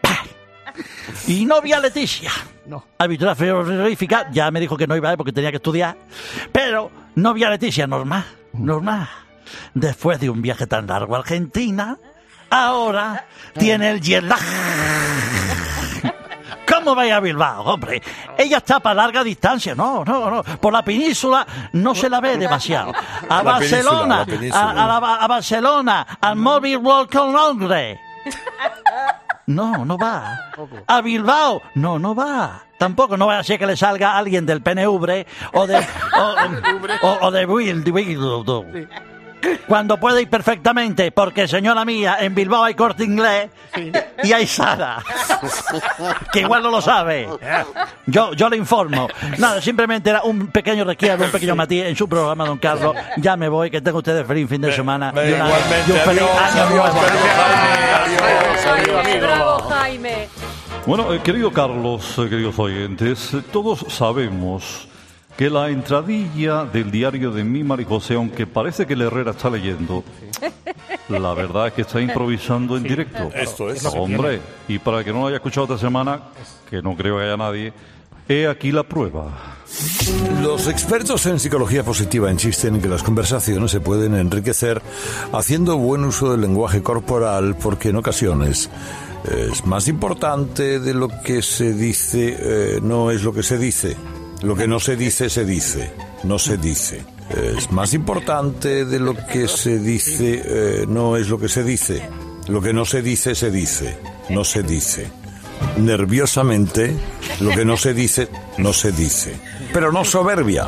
Y no vi a Leticia. No. Habitual frigorífica, ya me dijo que no iba a ir porque tenía que estudiar. Pero no vi a Leticia, normal. Normal. Después de un viaje tan largo a Argentina, ahora tiene el jet. ¿Cómo vaya a Bilbao, hombre? Ella está para larga distancia, no, no, no. Por la península no se la ve demasiado. A La Barcelona, península, la península. a, a la- a Barcelona, al Mobile World Congress. No, no va. A Bilbao, no, no va. Tampoco, no vaya a ser que le salga alguien del PNV o de o, o- o de Cuando puede ir perfectamente, porque señora mía, en Bilbao hay corte inglés y hay Sara, que igual no lo sabe. Yo, yo le informo. Nada, simplemente era un pequeño requiebro, un pequeño matiz en su programa, don Carlos. Ya me voy, que tengo ustedes feliz fin de semana y, una- y un feliz año nuevo. Bravo, Jaime. Bueno, eh, querido Carlos, eh, queridos oyentes, eh, todos sabemos que la entradilla del diario de mi María José, aunque parece que el Herrera está leyendo, la verdad es que está improvisando en directo. Esto es. Hombre, y para el que no lo haya escuchado esta semana, que no creo que haya nadie, he aquí la prueba. Los expertos en psicología positiva insisten en que las conversaciones se pueden enriquecer haciendo buen uso del lenguaje corporal porque en ocasiones es más importante de lo que se dice, eh, no es lo que se dice. Lo que no se dice, se dice. No se dice. Es más importante de lo que se dice, eh, no es lo que se dice. Lo que no se dice, se dice. No se dice. Nerviosamente, lo que no se dice, no se dice. Pero no soberbia.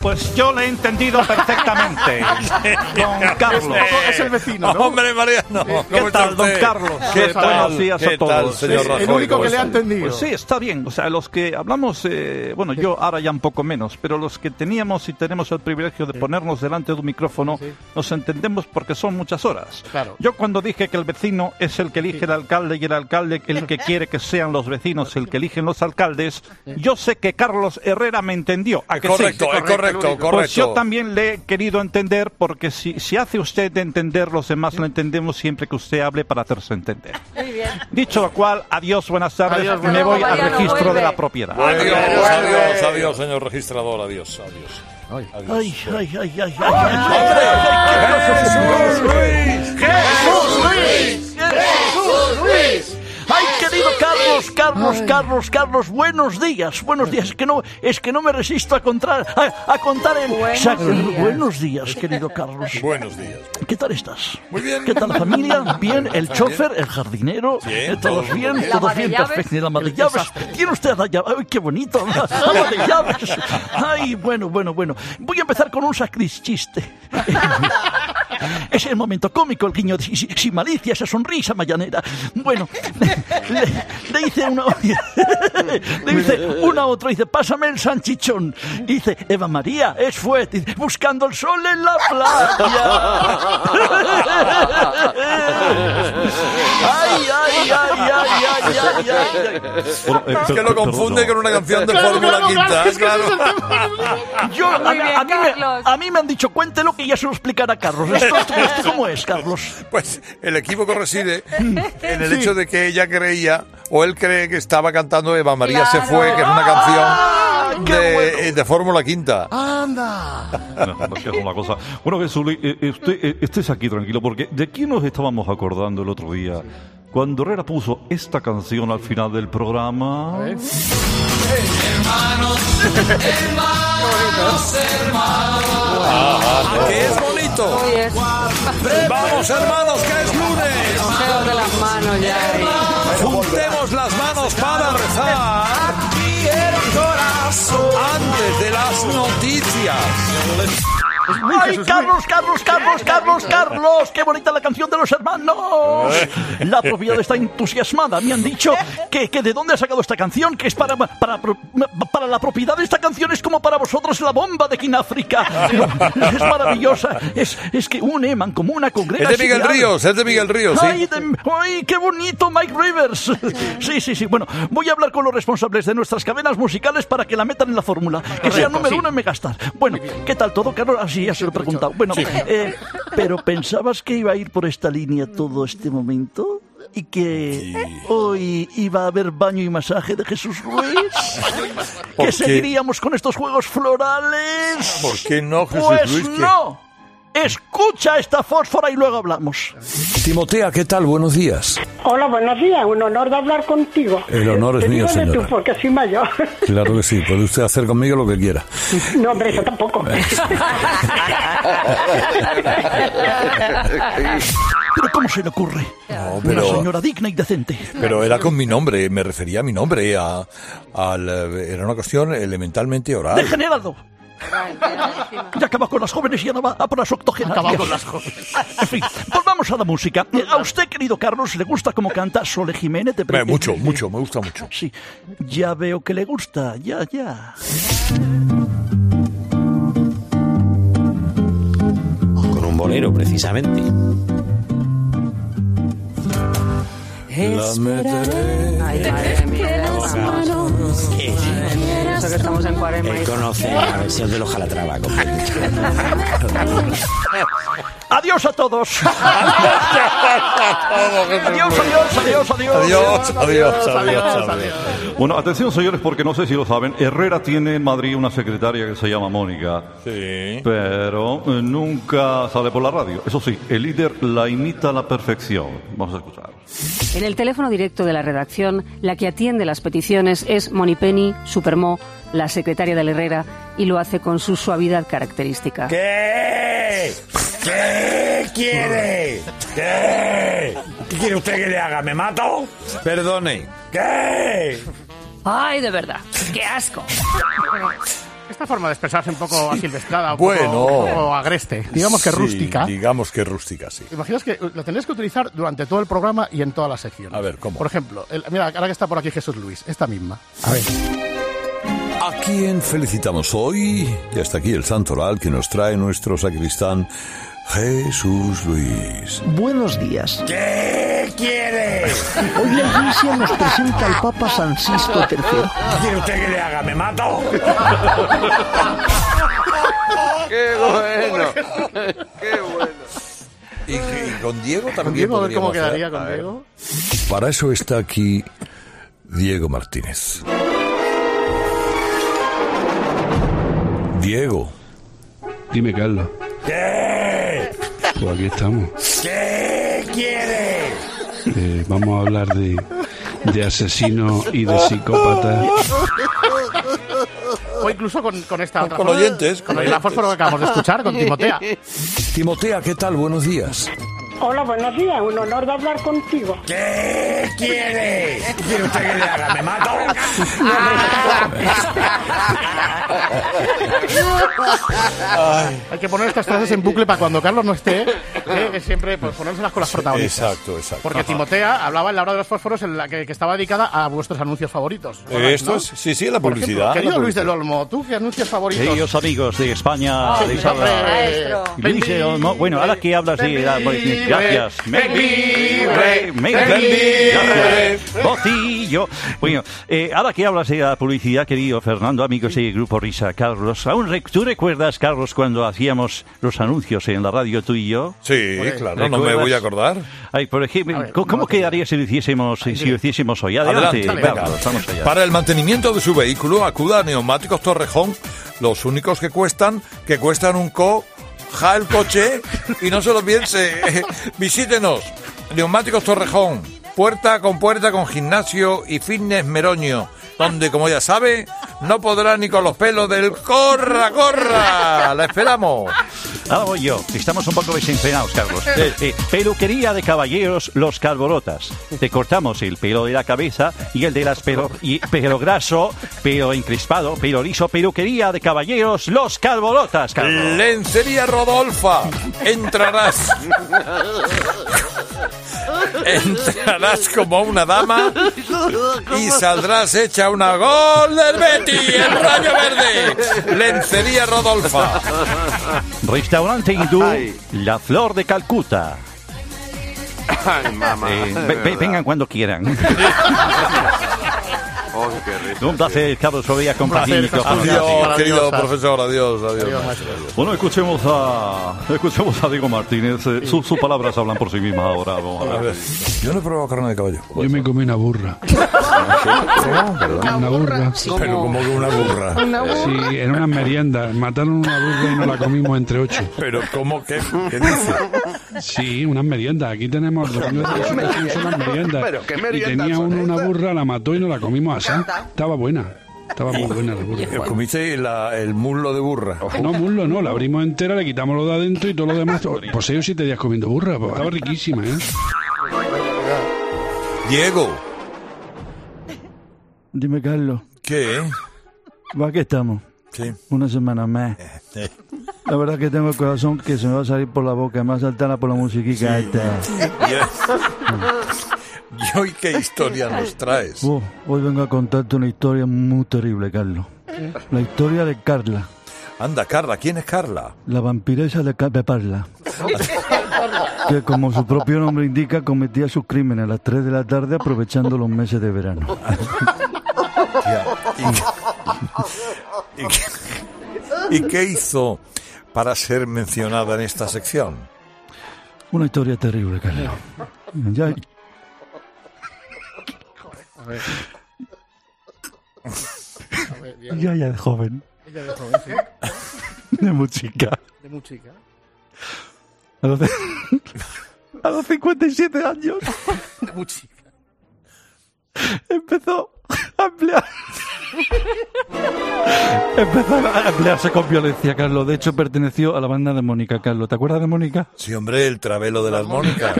Pues yo le he entendido perfectamente. Don Carlos. Es el vecino, ¿no? Hombre, Mariano. ¿Qué tal, don Carlos? ¿Qué tal? Buenos días ¿Qué a todos. tal, señor Rajoy? El único ¿Cómo que le ha entendido. Pues sí, está bien. O sea, los que hablamos, eh, bueno, yo ahora ya un poco menos, pero los que teníamos y tenemos el privilegio de ponernos delante de un micrófono, nos entendemos porque son muchas horas. Claro. Yo cuando dije que el vecino es el que elige el alcalde y el alcalde el que quiere que sean los vecinos el que eligen los alcaldes, yo sé que Carlos Herrera me entendió. ¿A Es que sí? correcto, correcto, Pues yo también le he querido entender porque si, si hace usted de entender, los demás lo entendemos siempre que usted hable para hacerse entender. Muy bien. Dicho lo cual, adiós, buenas tardes. Adiós, me voy al registro de la propiedad. Adiós, adiós, adiós, señor registrador, adiós, adiós. Ay, ay, ay, ay, ay, ay, ¡Jesús Luis! ¡Jesús Luis! ¡Jesús Luis! ¡Ay, querido Carlos, Carlos, Carlos, Carlos, Carlos, buenos días, buenos días. Es que no, es que no me resisto a contar, a, a contar el. Buenos días. buenos días, querido Carlos. Buenos días. ¿Qué tal estás? Muy bien. ¿Qué tal la familia? Bien, el chofer, el jardinero, Bien, eh, todos todo bien, bien. todos ¿La bien, ama de perfecto. la ama de llaves. Tiene usted la llave. Ay, qué bonito. La ama de llaves. Ay, bueno, bueno, bueno. Voy a empezar con un sacrististe. Es el momento cómico, el guiño sin, malicia, esa sonrisa mayanera. Bueno, le, le dice uno, le dice uno a otro, dice, pásame el sanchichón. Y dice, Eva María, es fuerte, dice, buscando el sol en la playa. Ay, ay, ay, ay, ay, ay, ay, ay. Es que lo confunde con una canción de Fórmula Quinta. Claro. Yo, a mí me, a mí me han dicho, cuéntelo que ya se lo explicará Carlos. ¿Esto, esto- esto cómo es, Carlos? Pues el equívoco reside en el hecho de que ella creía, o él cree que estaba cantando Eva María se fue, que es una canción de, de Fórmula Quinta. ¡Anda! No, es que es una cosa. Bueno, Jesús, eh, eh, usted eh, estés aquí tranquilo, porque ¿de quién nos estábamos acordando el otro día? Cuando Herrera puso esta canción al final del programa. Ah, que es. Vamos, hermanos, que es lunes. de las manos ya. Juntemos las manos para rezar. Antes de las noticias. ¡Ay, Carlos, Carlos, Carlos, Carlos, Carlos! ¡Qué bonita la canción de los hermanos! La propiedad está entusiasmada. Me han dicho que, que de dónde ha sacado esta canción, que es para, para, para la propiedad de esta canción es como para vosotros la bomba de Kináfrica. Es maravillosa. Es, es que une, mancomuna, congrega... Es de Miguel ideal. Ríos, es de Miguel Ríos, sí. ¡Ay, de- ay, qué bonito, Mike Rivers! Sí, sí, sí. Bueno, voy a hablar con los responsables de nuestras cadenas musicales para que la metan en la fórmula. Que sea número uno en Megastar. Bueno, ¿qué tal todo, Carlos? Así ya se lo he preguntado. Bueno, Sí. eh, pero ¿pensabas que iba a ir por esta línea todo este momento? ¿Y que hoy iba a haber baño y masaje de Jesús Ruiz? ¿Por ¿Que seguiríamos con estos juegos florales? ¿Por qué no, Jesús Pues Luis? que- no. Escucha esta fósfora y luego hablamos. Timotea, ¿qué tal? Buenos días. Hola, buenos días. Un honor de hablar contigo. El honor es Te mío, digo de señora. tú, porque soy mayor. Claro que sí, puede usted hacer conmigo lo que quiera. No, hombre, eso tampoco. Pero ¿cómo se le ocurre? No, Una señora digna y decente. Pero era con mi nombre, me refería a mi nombre, a, al, eh, era una cuestión elementalmente oral. ¡Degenerado! Ya acaba con las jóvenes y ahora va a por las octogenarias. Acaba con las jóvenes. En fin, volvamos a la música. ¿A usted, querido Carlos, le gusta cómo canta Sole Jiménez? ¿Te parece? mucho, mucho, me gusta mucho. Sí, ya veo que le gusta, ya, ya. Con un bolero, precisamente. La meteré. Ay, madre mía. Que estamos en cuaresma. Él conoce la versión de los Jalatrava. Adiós a todos. adiós, adiós, adiós, adiós. Adiós, adiós, adiós, adiós. Bueno, atención señores, porque no sé si lo saben, Herrera tiene en Madrid una secretaria que se llama Mónica. Sí. Pero eh, nunca sale por la radio. Eso sí, el líder la imita a la perfección. Vamos a escuchar. En el teléfono directo de la redacción, la que atiende las peticiones es Monipenny Supermo, la secretaria del Herrera, y lo hace con su suavidad característica. ¿Qué? ¿Qué quiere? ¿Qué? ¿Qué quiere usted que le haga? ¿Me mato? Perdone. ¿Qué? ¡Ay, de verdad! ¡Qué asco! Esta forma de expresarse un poco asilvestrada, un, Bueno. poco, un poco agreste, digamos que Sí, rústica. Digamos que rústica, sí. Imaginas que lo tendrías que utilizar durante todo el programa y en todas las secciones. A ver, ¿cómo? Por ejemplo, el- mira, ahora que está por aquí Jesús Luis, esta misma. A ver. ¿A quién felicitamos hoy? Y hasta aquí el santo oral que nos trae nuestro sacristán Jesús Luis. Buenos días. ¿Qué quiere? Hoy la iglesia nos presenta al Papa Francisco III. ¿Qué quiere usted que le haga? ¿Me mato? ¡Qué bueno! ¡Qué bueno! ¿Y, y con Diego también Con Diego, a ver cómo hacer. quedaría con. Diego. Para eso está aquí Diego Martínez. Diego. Dime, Carlos. ¿Qué? Pues aquí estamos. ¿Qué quiere? Eh, vamos a hablar de, de asesino y de psicópata. O incluso con, con esta Con- otra con fósforo- oyentes, Con con la fósforo que acabamos de escuchar, con Timotea. Timotea, ¿qué tal? Buenos días. Hola, buenos días. Un honor de hablar contigo. ¿Qué quiere? ¿Qué quiere usted que le haga? ¿Me mato? Hay que poner estas frases en bucle para cuando Carlos no esté, eh, que siempre pues, ponérselas con las protagonistas. Exacto, exacto. Porque Ajá. Timotea hablaba en la hora de los fósforos en la que, que estaba dedicada a vuestros anuncios favoritos. Esto ¿no? es, sí, sí, la Por ejemplo, publicidad. querido la Luis del publicidad. Olmo, ¿tú qué anuncios favoritos? Queridos amigos de España, Ah, de sí, Isabel. Luis de Olmo. Bueno, ahora que hablas de la Gracias. Botillo. Bueno, eh, ahora que hablas de la publicidad, querido Fernando, amigos del Grupo Risa, Carlos, ¿aún rec- ¿tú recuerdas, Carlos, cuando hacíamos los anuncios en la radio tú y yo? Sí, claro, no me voy a acordar. Ay, por ejemplo, ¿cómo, cómo quedaría si lo hiciésemos, si lo hiciésemos hoy? Adelante, Adelante. Carlos, vamos allá. Para el mantenimiento de su vehículo, acuda a Neumáticos Torrejón, los únicos que cuestan, que cuestan un co, ja el coche, y no se lo piense. Visítenos, Neumáticos Torrejón, puerta con puerta con gimnasio y fitness meroño, donde, como ya sabe, no podrá ni con los pelos del corra, corra. La esperamos. Ahora voy yo, estamos un poco desenfrenados, Carlos. Eh, peluquería de caballeros, los calborotas. Te cortamos el pelo de la cabeza y el de las pelo, y, pelo graso, pelo encrespado, pelo liso. Peluquería de caballeros, los calborotas, Carlos. Lencería Rodolfa, entrarás. Entrarás como una dama y saldrás hecha una gol del Betty, el rayo verde. Lencería Rodolfa. Restaurante hindú, La Flor de Calcuta. Ay, mamá. Eh, ve- ve- vengan cuando quieran. Oh, qué risa. Un placer, Carlos Soria, compañía. Adiós, querido profesor, adiós, adiós. Bueno, escuchemos a, escuchemos a Diego Martínez. Eh, Sus, sus palabras hablan por sí mismas ahora. Vamos a ver. Yo no he probado carne de caballo. Yo me comí una burra. ¿Cómo? Una burra. Pero como que una burra. Sí, en una merienda. Mataron una burra y nos la comimos entre ocho. Pero ¿cómo que qué dice? Sí, unas meriendas. Aquí tenemos los meriendas. Pero, ¿qué y meriendas tenía son uno una burra, la mató y nos la comimos así. Estaba buena. Estaba muy buena la burra. ¿Comiste la- el muslo de burra? No, muslo no, la abrimos entera, le quitamos lo de adentro y todo lo demás. Pues seis o siete días comiendo burra, pues estaba riquísima, ¿eh? Diego. Dime, Carlos. ¿Qué? ¿Va que estamos? Sí. Una semana más. La verdad que tengo el corazón que se me va a salir por la boca, me va a saltar por la musiquita esta. ¿Y hoy qué historia nos traes? Oh, hoy vengo a contarte una historia muy terrible, Carlos. La historia de Carla, Anda, Carla, ¿quién es Carla? la vampiresa de de Parla. Que como su propio nombre indica, cometía sus crímenes a las 3 de la tarde aprovechando los meses de verano. ¿Y qué, y qué hizo para ser mencionada en esta sección? Una historia terrible, Carlos. Ya, A ver. A ver, bien. ya, ya de joven, Ella de joven, sí. de muy chica. De muy chica. A los, a los 57 años De muy chica. empezó a emplear. Empezó a emplearse con violencia, Carlos. De hecho, perteneció a la banda de Mónica, Carlos. ¿Te acuerdas de Mónica? Sí, hombre, el travelo de las Mónicas.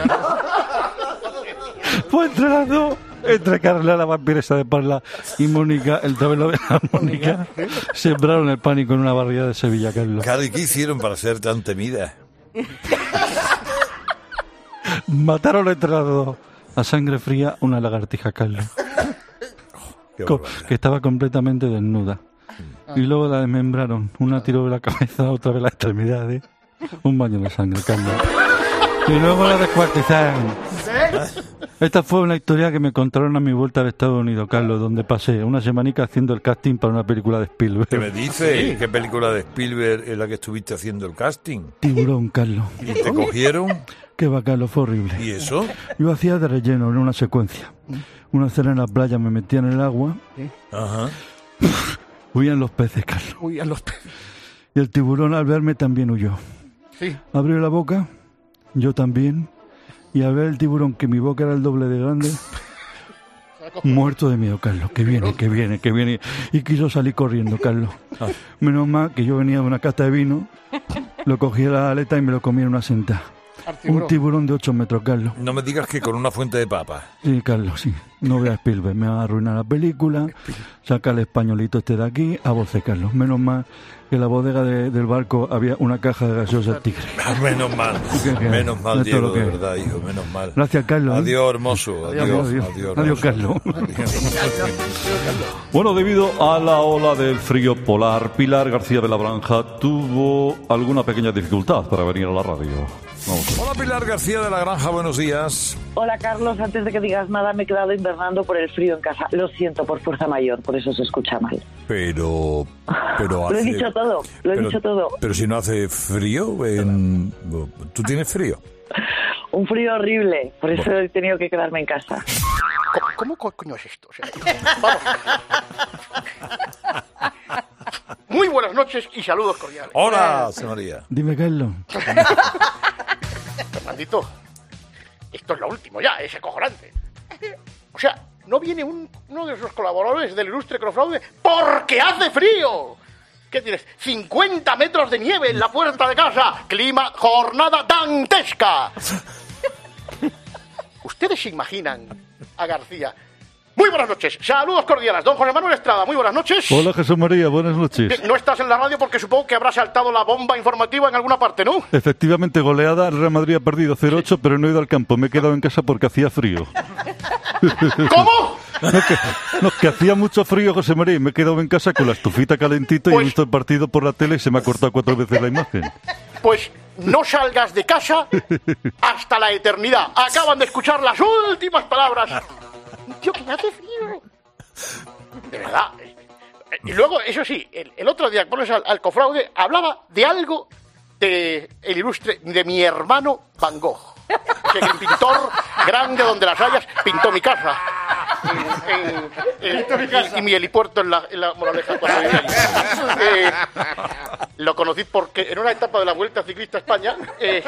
Fue entre las dos, entre Carla, la vampiresa de Parla, y Mónica, el tabelo de la Mónica, sembraron el pánico en una barriada de Sevilla, Carlos. Claro, ¿y qué hicieron para ser tan temida? Mataron entre las dos a sangre fría una lagartija, Carlos, co- que estaba completamente desnuda. Y luego la desmembraron. Una tiró de la cabeza, otra de las extremidades. Un baño de sangre, Carlos. Y luego la descuartizaron. Esta fue una historia que me contaron a mi vuelta de Estados Unidos, Carlos, donde pasé una semanica haciendo el casting para una película de Spielberg. ¿Qué me dice? ¿Qué película de Spielberg es la que estuviste haciendo el casting? Tiburón, Carlos. ¿Y te cogieron? Qué va, Carlos, fue horrible. ¿Y eso? Yo hacía de relleno en una secuencia. Una escena en la playa, me metía en el agua, Ajá. huían los peces, Carlos. A los peces. Y el tiburón al verme también huyó. Sí. Abrió la boca, yo también, y al ver el tiburón que mi boca era el doble de grande, Muerto de miedo, Carlos. Que viene, que viene, que viene. Y quiso salir corriendo, Carlos. Menos mal que yo venía de una cata de vino, lo cogí a la aleta y me lo comí en una sentada. Un tiburón de 8 metros, Carlos. No me digas que con una fuente de papa. Sí, Carlos, sí. No veas Spielberg, me va a arruinar la película. Saca el españolito este de aquí, a voce, Carlos. Menos mal que en la bodega de- del barco había una caja de gaseosa tigre. Ah, Menos mal, ¿Qué, qué? menos mal, Diego, lo de que- verdad, hijo, menos mal. Gracias, Carlos. ¿eh? Adiós, hermoso. Adiós, Adiós, adiós, adiós. adiós, Adiós, hermoso. Bueno, debido a la ola del frío polar, Pilar García de la Branja tuvo alguna pequeña dificultad para venir a la radio. Vamos. Hola, Pilar García de la Granja, buenos días. Hola Carlos, antes de que digas nada me he quedado invernando por el frío en casa. Lo siento por fuerza mayor, por eso se escucha mal. Pero, pero Lo he hace- dicho todo, lo he pero- dicho todo. Pero si no hace frío, en... ¿tú tienes frío? Un frío horrible, por eso he tenido que quedarme en casa. ¿Cómo, co- coño es esto? O sea, vamos. Muy buenas noches y saludos cordiales. Hola, señor María. Dime, Carlos. Fernandito, esto es lo último ya, es acojonante. O sea, no viene un- uno de esos colaboradores del ilustre Crofraude porque hace frío. ¿Qué tienes? 50 metros de nieve en la puerta de casa. Clima, jornada dantesca. ¿Ustedes se imaginan a García? Muy buenas noches. Saludos cordiales. Don José Manuel Estrada, muy buenas noches. Hola, Jesús María, buenas noches. No estás en la radio porque supongo que habrá saltado la bomba informativa en alguna parte, ¿no? Efectivamente, goleada, el Real Madrid ha perdido 0-8, pero no he ido al campo, me he quedado en casa porque hacía frío. ¿Cómo? No, que, no, que hacía mucho frío, José María, y me he quedado en casa con la estufita calentita y he visto el partido por la tele y se me ha cortado cuatro veces la imagen. Pues no salgas de casa hasta la eternidad. Acaban de escuchar las últimas palabras. Tío, que me hace frío. De verdad. Eh, Y luego, eso sí, el, el otro día, pones al, al cofraude, hablaba de algo de el ilustre, de mi hermano Van Gogh. Que el pintor grande donde las hayas pintó mi casa. En- en- en- y, y mi helipuerto en la, en la moraleja. Eh, lo conocí porque en una etapa de la Vuelta Ciclista a España eh,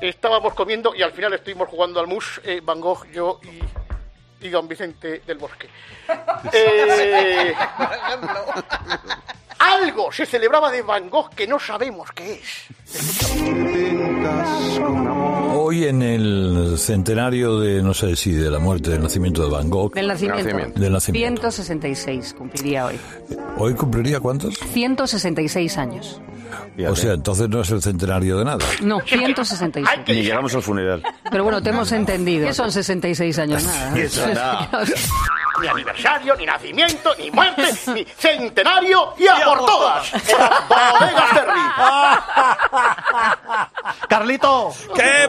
estábamos comiendo y al final estuvimos jugando al mus, eh, Van Gogh, yo y, y don Vicente del Bosque. Eh, algo se celebraba de Van Gogh que no sabemos qué es. Hoy en el centenario de, no sé si de la muerte, del nacimiento de Van Gogh. Del nacimiento. Del nacimiento. 166 cumpliría hoy. ¿Hoy cumpliría cuántos? 166 años. O sea, entonces no es el centenario de nada. No, 166. Ni llegamos al funeral. Pero bueno, te hemos entendido. ¿Qué son 66 años? Nada. Eso, nada. Ni aniversario, ni nacimiento, ni muerte, ni centenario y a por todas. Carlito. ¿Qué,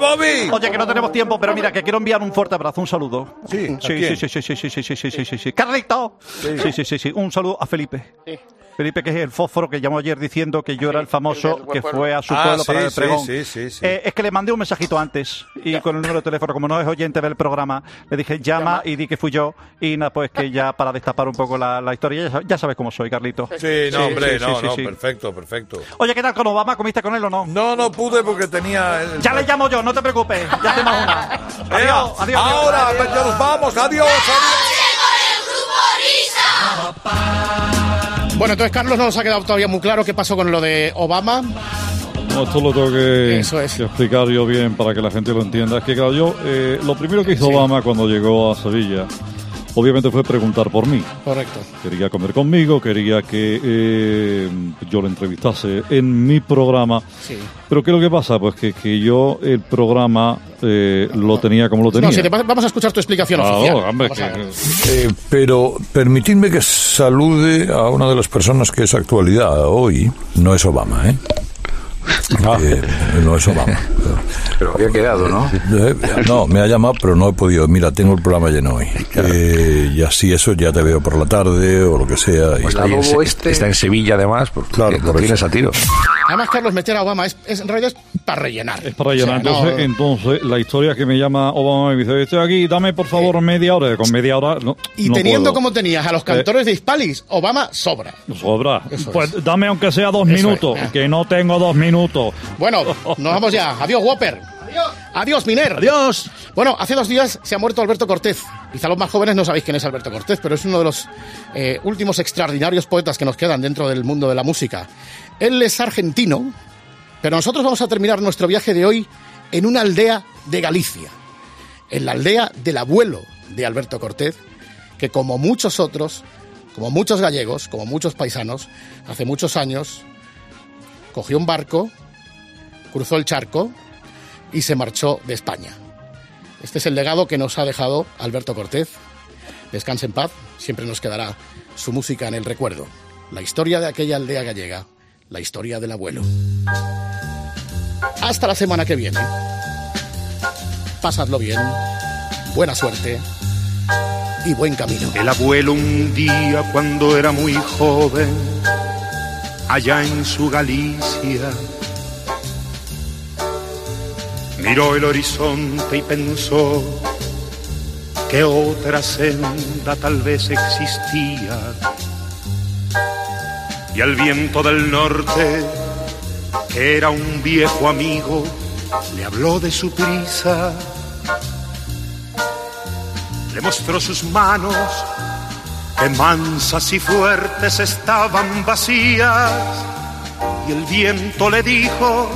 Oye, que no tenemos tiempo, pero mira, que quiero enviar un fuerte abrazo, un saludo. Sí, sí, sí, sí, sí, sí, sí, sí, sí, sí, sí. Carlito. Sí, sí, sí, sí. Un saludo a Felipe. Sí. Felipe, que es el fósforo que llamó ayer diciendo que yo era el famoso que fue a su Ah, pueblo sí, para el pregón. sí, sí, sí. Eh, es que le mandé un mensajito antes y con el número de teléfono, como no es oyente del programa, le dije llama y di que fui yo y nada, pues que ya para destapar un poco la, la historia, ya, sabes- ya sabes cómo soy, Carlito. Sí, no, hombre, sí, no, sí, no, sí. perfecto, perfecto. Oye, ¿qué tal con Obama? ¿Comiste con él o no? No, no pude porque tenía... el- Ya le llamo yo, no te preocupes, ya tenemos una. Ea, Adiós, adiós. Ahora, pues ya nos vamos, adiós. Bueno, entonces Carlos no nos ha quedado todavía muy claro qué pasó con lo de Obama. No, esto lo tengo que, Eso es. que explicar yo bien para que la gente lo entienda. Es que, claro, yo, eh, lo primero que hizo Obama cuando llegó a Sevilla, obviamente fue preguntar por mí. Correcto. Quería comer conmigo, quería que eh, yo lo entrevistase en mi programa. Sí. Pero ¿qué es lo que pasa? Pues que, que yo el programa eh, lo tenía como lo tenía. No, si te pa- vamos a escuchar tu explicación oficial. hombre, que-. Eh, pero permitidme que salude a una de las personas que es actualidad hoy. No es Obama, ¿eh? Eh, no es Obama. Pero había quedado, ¿no? Eh, No, me ha llamado, pero no he podido. Mira, tengo el programa lleno hoy. Eh, y así eso ya te veo por la tarde o lo que sea. Pues Y- está, en, Se- está en Sevilla, además. Pues, Claro, lo por tienes eso. a tiro. Además, Carlos, meter a Obama es, es- en realidad es para rellenar. Es para llenar. O sea, entonces, no- entonces, la historia que me llama Obama me dice, estoy aquí, dame por favor media hora. Con media hora no y no teniendo puedo. como tenías a los cantores de Hispalis, Obama sobra. Sobra. Eso Pues es. dame aunque sea dos Eso minutos, es. que no tengo dos minutos. Bueno, nos vamos ya. Adiós, Whopper. Adiós, Miner. Adiós. Bueno, hace dos días se ha muerto Alberto Cortés. Quizá los más jóvenes no sabéis quién es Alberto Cortés, pero es uno de los eh, últimos extraordinarios poetas que nos quedan dentro del mundo de la música. Él es argentino, pero nosotros vamos a terminar nuestro viaje de hoy en una aldea de Galicia. En la aldea del abuelo de Alberto Cortés, que como muchos otros, como muchos gallegos, como muchos paisanos, hace muchos años cogió un barco, cruzó el charco y se marchó de España. Este es el legado que nos ha dejado Alberto Cortés. Descanse en paz, siempre nos quedará su música en el recuerdo. La historia de aquella aldea gallega, la historia del abuelo. Hasta la semana que viene. Pasadlo bien, buena suerte y buen camino. El abuelo un día cuando era muy joven, allá en su Galicia, miró el horizonte y pensó que otra senda tal vez existía. Y al viento del norte, que era un viejo amigo, le habló de su prisa le mostró sus manos, que mansas y fuertes estaban vacías, y el viento le dijo,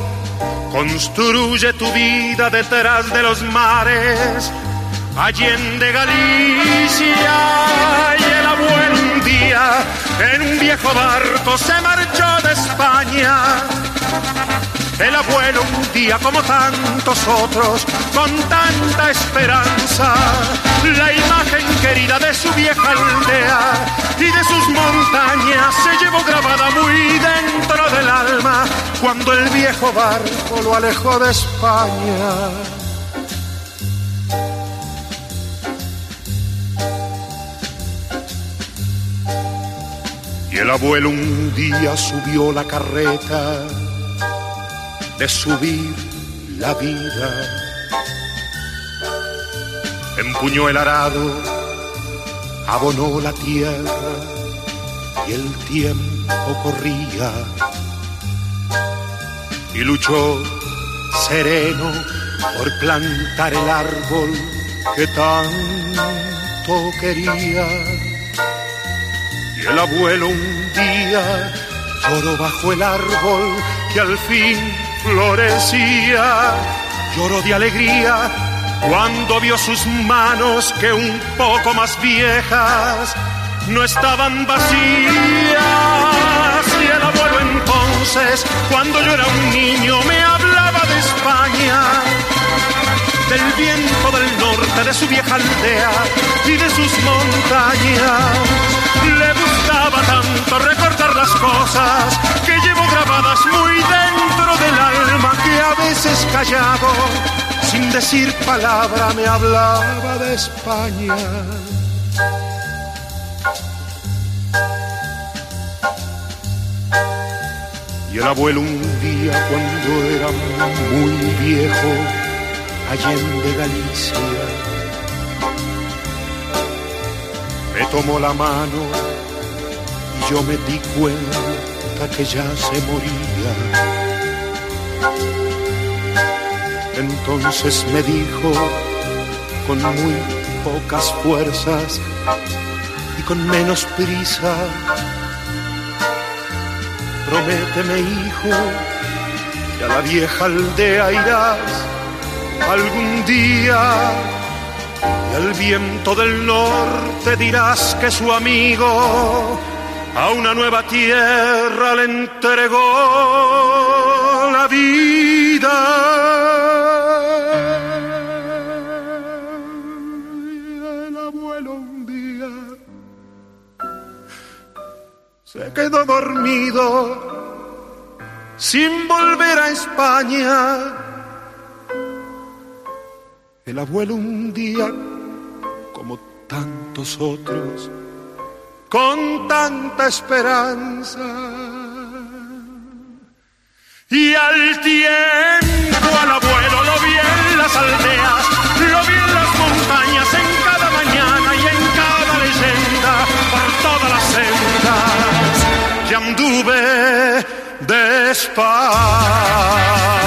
construye tu vida detrás de los mares, allende Galicia, y el abuelo un día en un viejo barco se marchó de España. El abuelo un día como tantos otros, con tanta esperanza, la imagen querida de su vieja aldea y de sus montañas se llevó grabada muy dentro del alma cuando el viejo barco lo alejó de España. Y el abuelo un día subió la carreta de subir la vida. Empuñó el arado, abonó la tierra y el tiempo corría. Y luchó sereno por plantar el árbol que tanto quería. Y el abuelo un día lloró bajo el árbol que al fin florecía. Lloró de alegría cuando vio sus manos que un poco más viejas no estaban vacías. Y el abuelo entonces, cuando yo era un niño, me hablaba de España, del viento del norte, de su vieja aldea y de sus montañas. Gustaba tanto recordar las cosas que llevo grabadas muy dentro del alma que a veces callado, sin decir palabra, me hablaba de España. Y el abuelo un día cuando era muy viejo, allende Galicia, me tomó la mano yo me di cuenta que ya se moría. Entonces me dijo con muy pocas fuerzas y con menos prisa, prométeme hijo que a la vieja aldea irás algún día y al viento del norte dirás que su amigo a una nueva tierra le entregó la vida. El abuelo un día se quedó dormido sin volver a España. El abuelo un día, como tantos otros, con tanta esperanza. Y al tiempo al abuelo lo vi en las aldeas, lo vi en las montañas, en cada mañana y en cada leyenda, por todas las sendas que anduve de España.